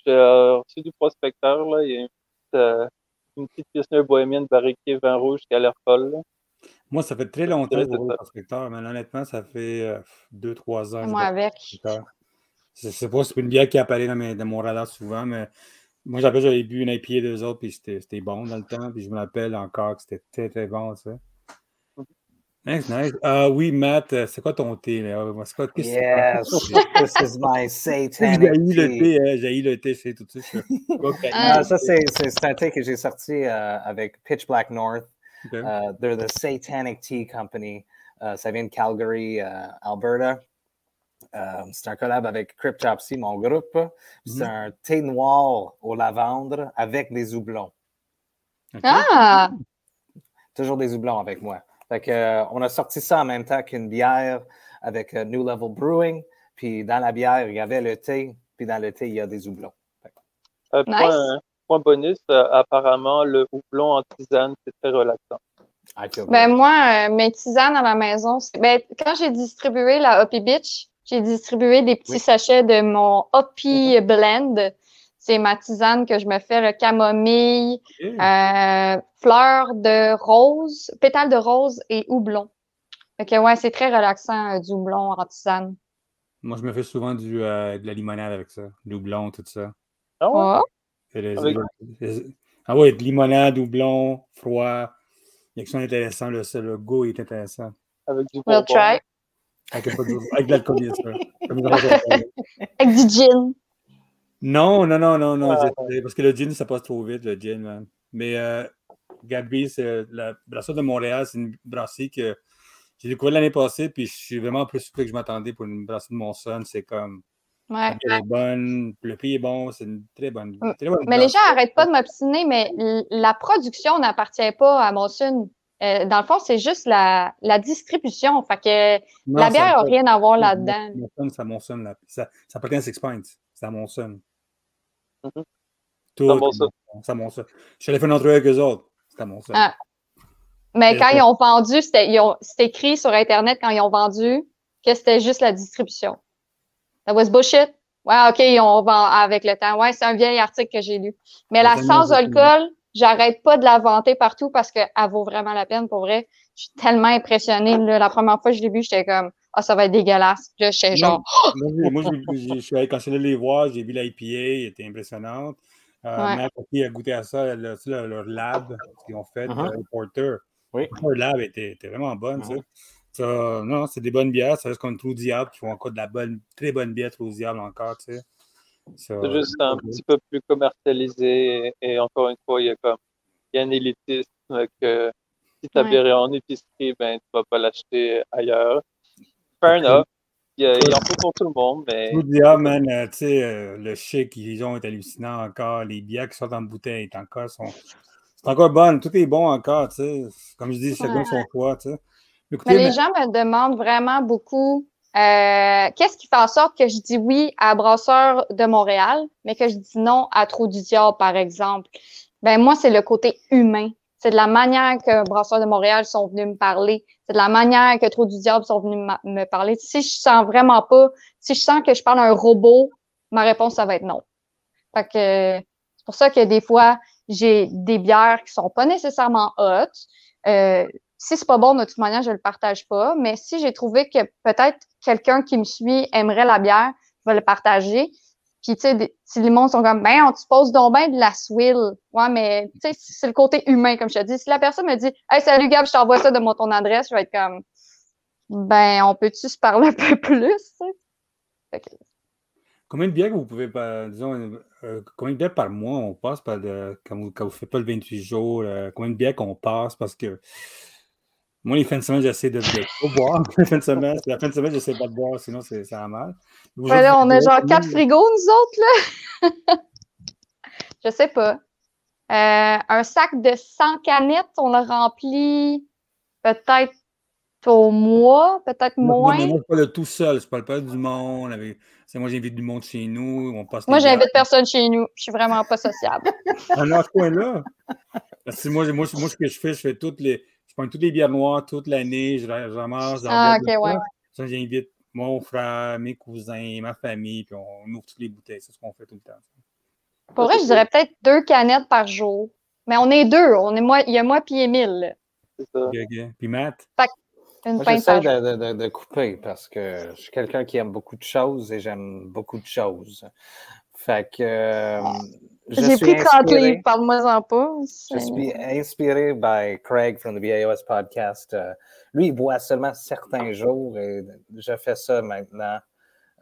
J'ai euh, reçu du prospecteur, là. Il y a une petite, euh, une petite pilsner bohémienne barriquée vin rouge qui a l'air folle. là. Moi, ça fait très longtemps que ça. prospecteur, mais honnêtement, ça fait 2-3 ans. que je Moi avec. Je sais pas si c'est une bière qui apparaît dans, mes- dans mon radar souvent, mais moi, j'avais j'avais bu une IPA d'eux autres, puis c'était bon dans le temps, puis je me rappelle encore que c'était très, très bon, ça. Nice, nice. Ah oui, Matt, euh, c'est quoi ton thé? là? C'est quoi- Yes, (laughs) this is my J'ai satanic eu le thé, hein, j'ai eu le thé, c'est tout de suite. (laughs) Ah. Ça, c'est un thé que j'ai sorti euh, avec Pitch Black North. Okay. They're the Satanic Tea Company. Ça vient de Calgary, euh, Alberta. Euh, c'est un collab avec Cryptopsy, mon groupe. C'est Mhm. un thé noir au lavandre avec des houblons. Ah! Toujours des houblons avec moi. Fait que, euh, on a sorti ça en même temps qu'une bière avec euh, New Level Brewing. Puis dans la bière, il y avait le thé. Puis dans le thé, il y a des houblons. Euh, Nice. point, point bonus, euh, apparemment, le houblon en tisane, c'est très relaxant. Ben moi, euh, mes tisanes à la maison, ben, quand j'ai distribué la Hoppy Beach, j'ai distribué des petits Oui. sachets de mon Hoppy Blend. C'est ma tisane que je me fais, le camomille, euh, fleurs de rose, pétales de rose et houblon. Fait que ouais, c'est très relaxant euh, du houblon en tisane. Moi, je me fais souvent du, euh, de la limonade avec ça. Doublon, tout ça. Ah ouais? Oh, Et les- Avec- les- Ah ouais, de limonade, doublon, froid. Il y a quelque chose d'intéressant. Le, le goût est intéressant. Avec du we'll try. Avec, de- avec de l'alcool, bien sûr. (laughs) Avec du gin. Non, non, non, non, non. Ah. Parce que le gin, ça passe trop vite, le gin, man. Mais euh, Gabi, c'est la brasserie de Montréal, c'est une brasserie que j'ai découvert l'année passée, puis je suis vraiment plus surpris que je m'attendais pour une brasserie de Monson. C'est comme, Ouais. bière est bonne, le prix est bon, c'est une très bonne. Mm. très bonne Mais les gens brasserie. arrêtent pas de m'obstiner, mais la production n'appartient pas à Monson. Euh, dans le fond, c'est juste la, la distribution. Fait que Non, la ça- bière n'a ça- rien à voir là-dedans. C'est à Monson. là. Ça, ça appartient à Six Pints. C'est à Monson. Mhm. Tout C'est C'est à Monson. Je suis allé faire une entrevue avec eux autres. C'est à Monson. Ah. Mais Et quand ça- ils ont vendu, c'était écrit sur Internet quand ils ont vendu que c'était juste la distribution. That was bullshit. Ouais, OK, on vend avec le temps. Ouais, c'est un vieil article que j'ai lu. Mais la sans alcool, j'arrête pas de la vanter partout parce qu'elle vaut vraiment la peine pour vrai. Je suis tellement impressionnée. là. La première fois que je l'ai bu, j'étais comme Ah, ça va être dégueulasse. Puis Là, j'étais genre Moi, (gasps) je suis allé, quand je suis allé les voir, j'ai vu l'IPA, elle était impressionnante. Euh, Ouais. Ma copine a goûté à ça, leur, leur lab qu'ils ont fait, Mhm. euh, Porter. Oui. Leur lab était, était vraiment bonne. ça. Mhm. Ça, non, c'est des bonnes bières. Ça reste comme Trou Diable, qui font encore de la bonne, très bonne bière Trou Diable encore. Tu sais. C'est juste un petit peu plus commercialisé et, et encore une fois, il y a comme il y a un élitisme que si tu as Ouais. en épicerie, ben tu vas pas l'acheter ailleurs. Fair enough. Il y, a- il en pour tout le monde, mais Trou Diable, man, euh, tu sais, euh, le chic qu'ils ont est hallucinant encore. Les bières qui sortent en bouteille est encore, sont, c'est encore bonne. Tout est bon encore. Tu sais. Comme je dis, chacun Ouais. son choix. Tu sais. Écoutez, Mais les mais- gens me demandent vraiment beaucoup euh, qu'est-ce qui fait en sorte que je dis oui à Brasseur de Montréal, mais que je dis non à Trou du Diable, par exemple? Ben moi, c'est le côté humain. C'est de la manière que Brasseur de Montréal sont venus me parler. C'est de la manière que Trou du Diable sont venus me parler. Si je sens vraiment pas, si je sens que je parle à un robot, ma réponse, ça va être non. Fait que c'est pour ça que des fois, j'ai des bières qui sont pas nécessairement hot. Euh, si c'est pas bon, de toute manière, je le partage pas. Mais si j'ai trouvé que peut-être quelqu'un qui me suit aimerait la bière, je vais le partager. Puis, tu sais, si les mondes sont comme, ben, on te pose donc bien de la swill. Ouais, mais, tu sais, c'est le côté humain, comme je te dis. Si la personne me dit, hey, salut Gab, je t'envoie ça de mon ton adresse, je vais être comme, ben, on peut-tu se parler (laughs) un peu plus? Fait Combien de bières vous pouvez, par- disons, euh, combien de bières par mois on passe par le- quand vous ne faites pas le 28 jours, euh, combien de bières qu'on passe? Parce que moi, les fins de semaine, j'essaie de ne pas boire. (laughs) Les fins de semaine, la fin de semaine, j'essaie pas de boire, sinon c'est- ça va mal. Vous Ouais, là, autres, on a genre quatre frigos, nous autres, là. (laughs) je sais pas. Euh, un sac de 100 canettes, on l'a rempli peut-être au mois, peut-être Non, moins. mais moi, je parle tout seul. Je parle pas du monde. avec- moi, j'invite du monde chez nous. On passe Moi, j'invite personne chez nous. Je suis vraiment pas sociable. Ah non, à ce point-là. Parce que moi, moi, moi, ce que je fais, je fais toutes les. Je prends toutes les bières noires toute l'année, je, ra- je ramasse. j'en Ah, ok, ouais, ça. J'invite mon frère, mes cousins, ma famille, puis on ouvre toutes les bouteilles. C'est ce qu'on fait tout le temps. Pour vrai, je dirais peut-être deux canettes par jour. Mais on est deux. On est moi, il y a moi puis Émile. c'est ça. Puis Matt, Une Moi, pinte j'essaie de, de- de- de couper parce que je suis quelqu'un qui aime beaucoup de choses et j'aime beaucoup de choses. Fait que euh, J'ai pris 30 inspiré- livres, parle-moi-en pas. Je suis inspiré by Craig from the BAOS podcast. Euh, lui, il boit seulement certains jours et je fais ça maintenant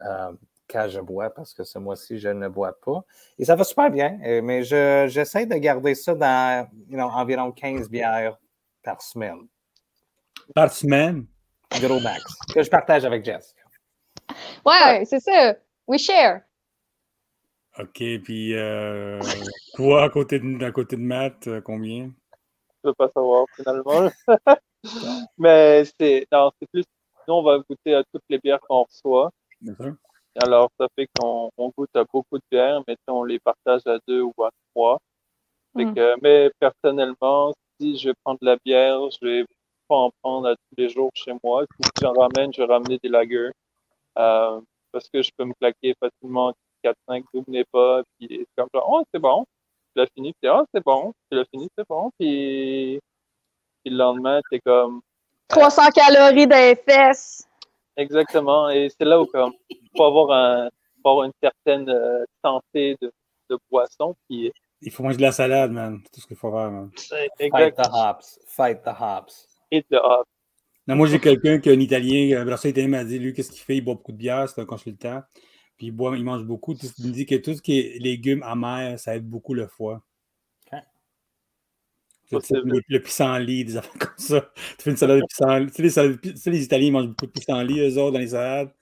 euh, quand je bois parce que ce mois-ci, je ne bois pas. Et ça va super bien, mais je- j'essaie de garder ça dans you know, environ 15 bières par semaine. Par semaine? Gros max. Que je partage avec Jess. Ouais, c'est ça. We share. OK, puis euh, toi, à côté de, à côté de Matt, euh, combien? Je veux pas savoir finalement. (laughs) (laughs) Mais c'est non, c'est plus nous on va goûter à toutes les bières qu'on reçoit. Alors ça fait qu'on on goûte à beaucoup de bières, mais on les partage à deux ou à trois. Fait Mm. que, mais personnellement, si je prends de la bière, je vais pas en prendre à tous les jours chez moi. Si j'en ramène, je vais ramener des lagers. Euh, parce que je peux me claquer facilement 4-5 doubles pas, puis c'est comme genre, oh, c'est bon. Tu l'as fini, puis oh, c'est bon. Tu l'as fini, c'est bon. Puis, puis le lendemain, t'es comme, 300 calories dans les fesses. exactement. Et c'est là où, comme, faut avoir un, faut avoir une certaine euh, santé de, de boisson, puis, Il faut manger de la salade, man. C'est tout ce qu'il faut faire, man. Fight the hops. Fight the hops. et de hop. Non, moi, j'ai quelqu'un qui est un Italien, un brasseur italien m'a dit, lui, qu'est-ce qu'il fait? Il boit beaucoup de bière, c'est un consultant. Puis il, boit, il mange beaucoup. Tout- Il me dit que tout ce qui est légumes amers, ça aide beaucoup le foie. Tu sais, Le, le pissenlit, des affaires comme ça. Tu fais une salade de pissenlit. Tu sais, les, salades- tu sais, les Italiens ils mangent beaucoup de pissenlit, eux autres, dans les salades.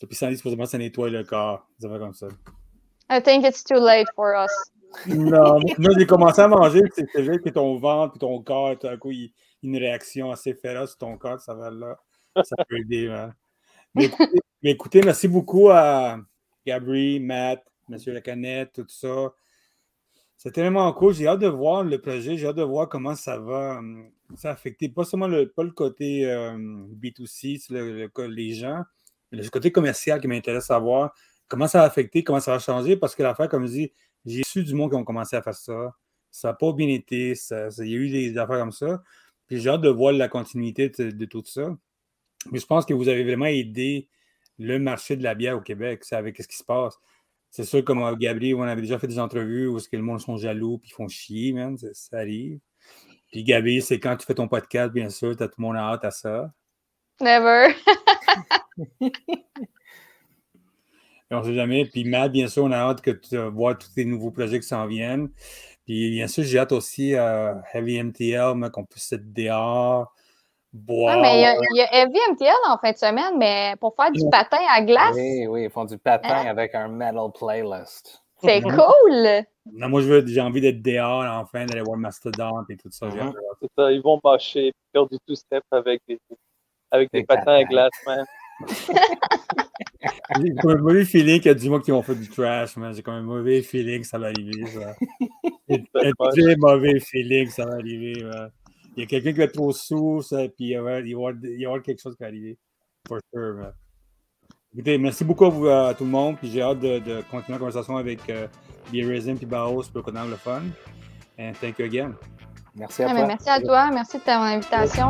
Le pissenlit, supposément, ça nettoie le corps. Des affaires comme ça. I think it's too late for us. Non, moi, j'ai commencé à manger, puis c'est vrai que ton ventre et ton corps, tout à coup, il, il y a une réaction assez féroce sur ton corps, ça va là. Ça peut aider, man. Mais écoutez, écoutez, merci beaucoup à Gabri, Matt, Monsieur Lacanette, tout ça. C'était vraiment cool. J'ai hâte de voir le projet, j'ai hâte de voir comment ça va hum, affecter, pas seulement le, pas le côté euh, B2C, c'est le- le co- les gens, mais le côté commercial qui m'intéresse à voir. Comment ça va affecter, comment ça va changer, parce que l'affaire, comme je dis, j'ai su du monde qui ont commencé à faire ça. Ça n'a pas bien été. il y a eu des affaires comme ça. Puis j'ai hâte de voir la continuité de tout ça. Mais je pense que vous avez vraiment aidé le marché de la bière au Québec. C'est avec ce qui se passe. C'est sûr, comme euh, Gabriel, on avait déjà fait des entrevues où est-ce que le monde sont jaloux puis ils font chier, man. Ça, ça arrive. Puis Gabi, c'est quand tu fais ton podcast, bien sûr, t'as tout le monde a hâte à ça. Never. Et (laughs) on ne sait jamais. Puis Matt, bien sûr, on a hâte que tu euh, vois tous tes nouveaux projets qui s'en viennent. Puis bien sûr, j'ai hâte aussi à Heavy MTL, qu'on puisse être dehors, boire. Ah, mais il y, a- il y a Heavy MTL en fin de semaine, mais pour faire du patin à glace, Oui, oui, ils font du patin Hein? avec un metal playlist. c'est Mhm. cool. Non, moi, je veux- j'ai envie d'être dehors, enfin, d'aller voir Mastodon et tout ça. Mhm. ça, ils vont marcher, faire du two-step avec des, avec des, patins à glace, man. (laughs) J'ai comme un mauvais feeling qu'il y a du monde qui vont faire du trash, man. J'ai comme un mauvais feeling que ça va arriver, ça. (laughs) J'ai un très mauvais feeling que ça va arriver, man. Il y a quelqu'un qui va être trop sous, ça, puis il va, y avoir- quelque chose qui va arriver. For sure. Écoutez, merci beaucoup à, vous, à tout le monde, puis j'ai hâte de, de continuer la conversation avec euh, Raisin et Baos pour qu'on ait le fun. And thank you again. Merci à Ah, toi. merci à toi. Merci de ton invitation.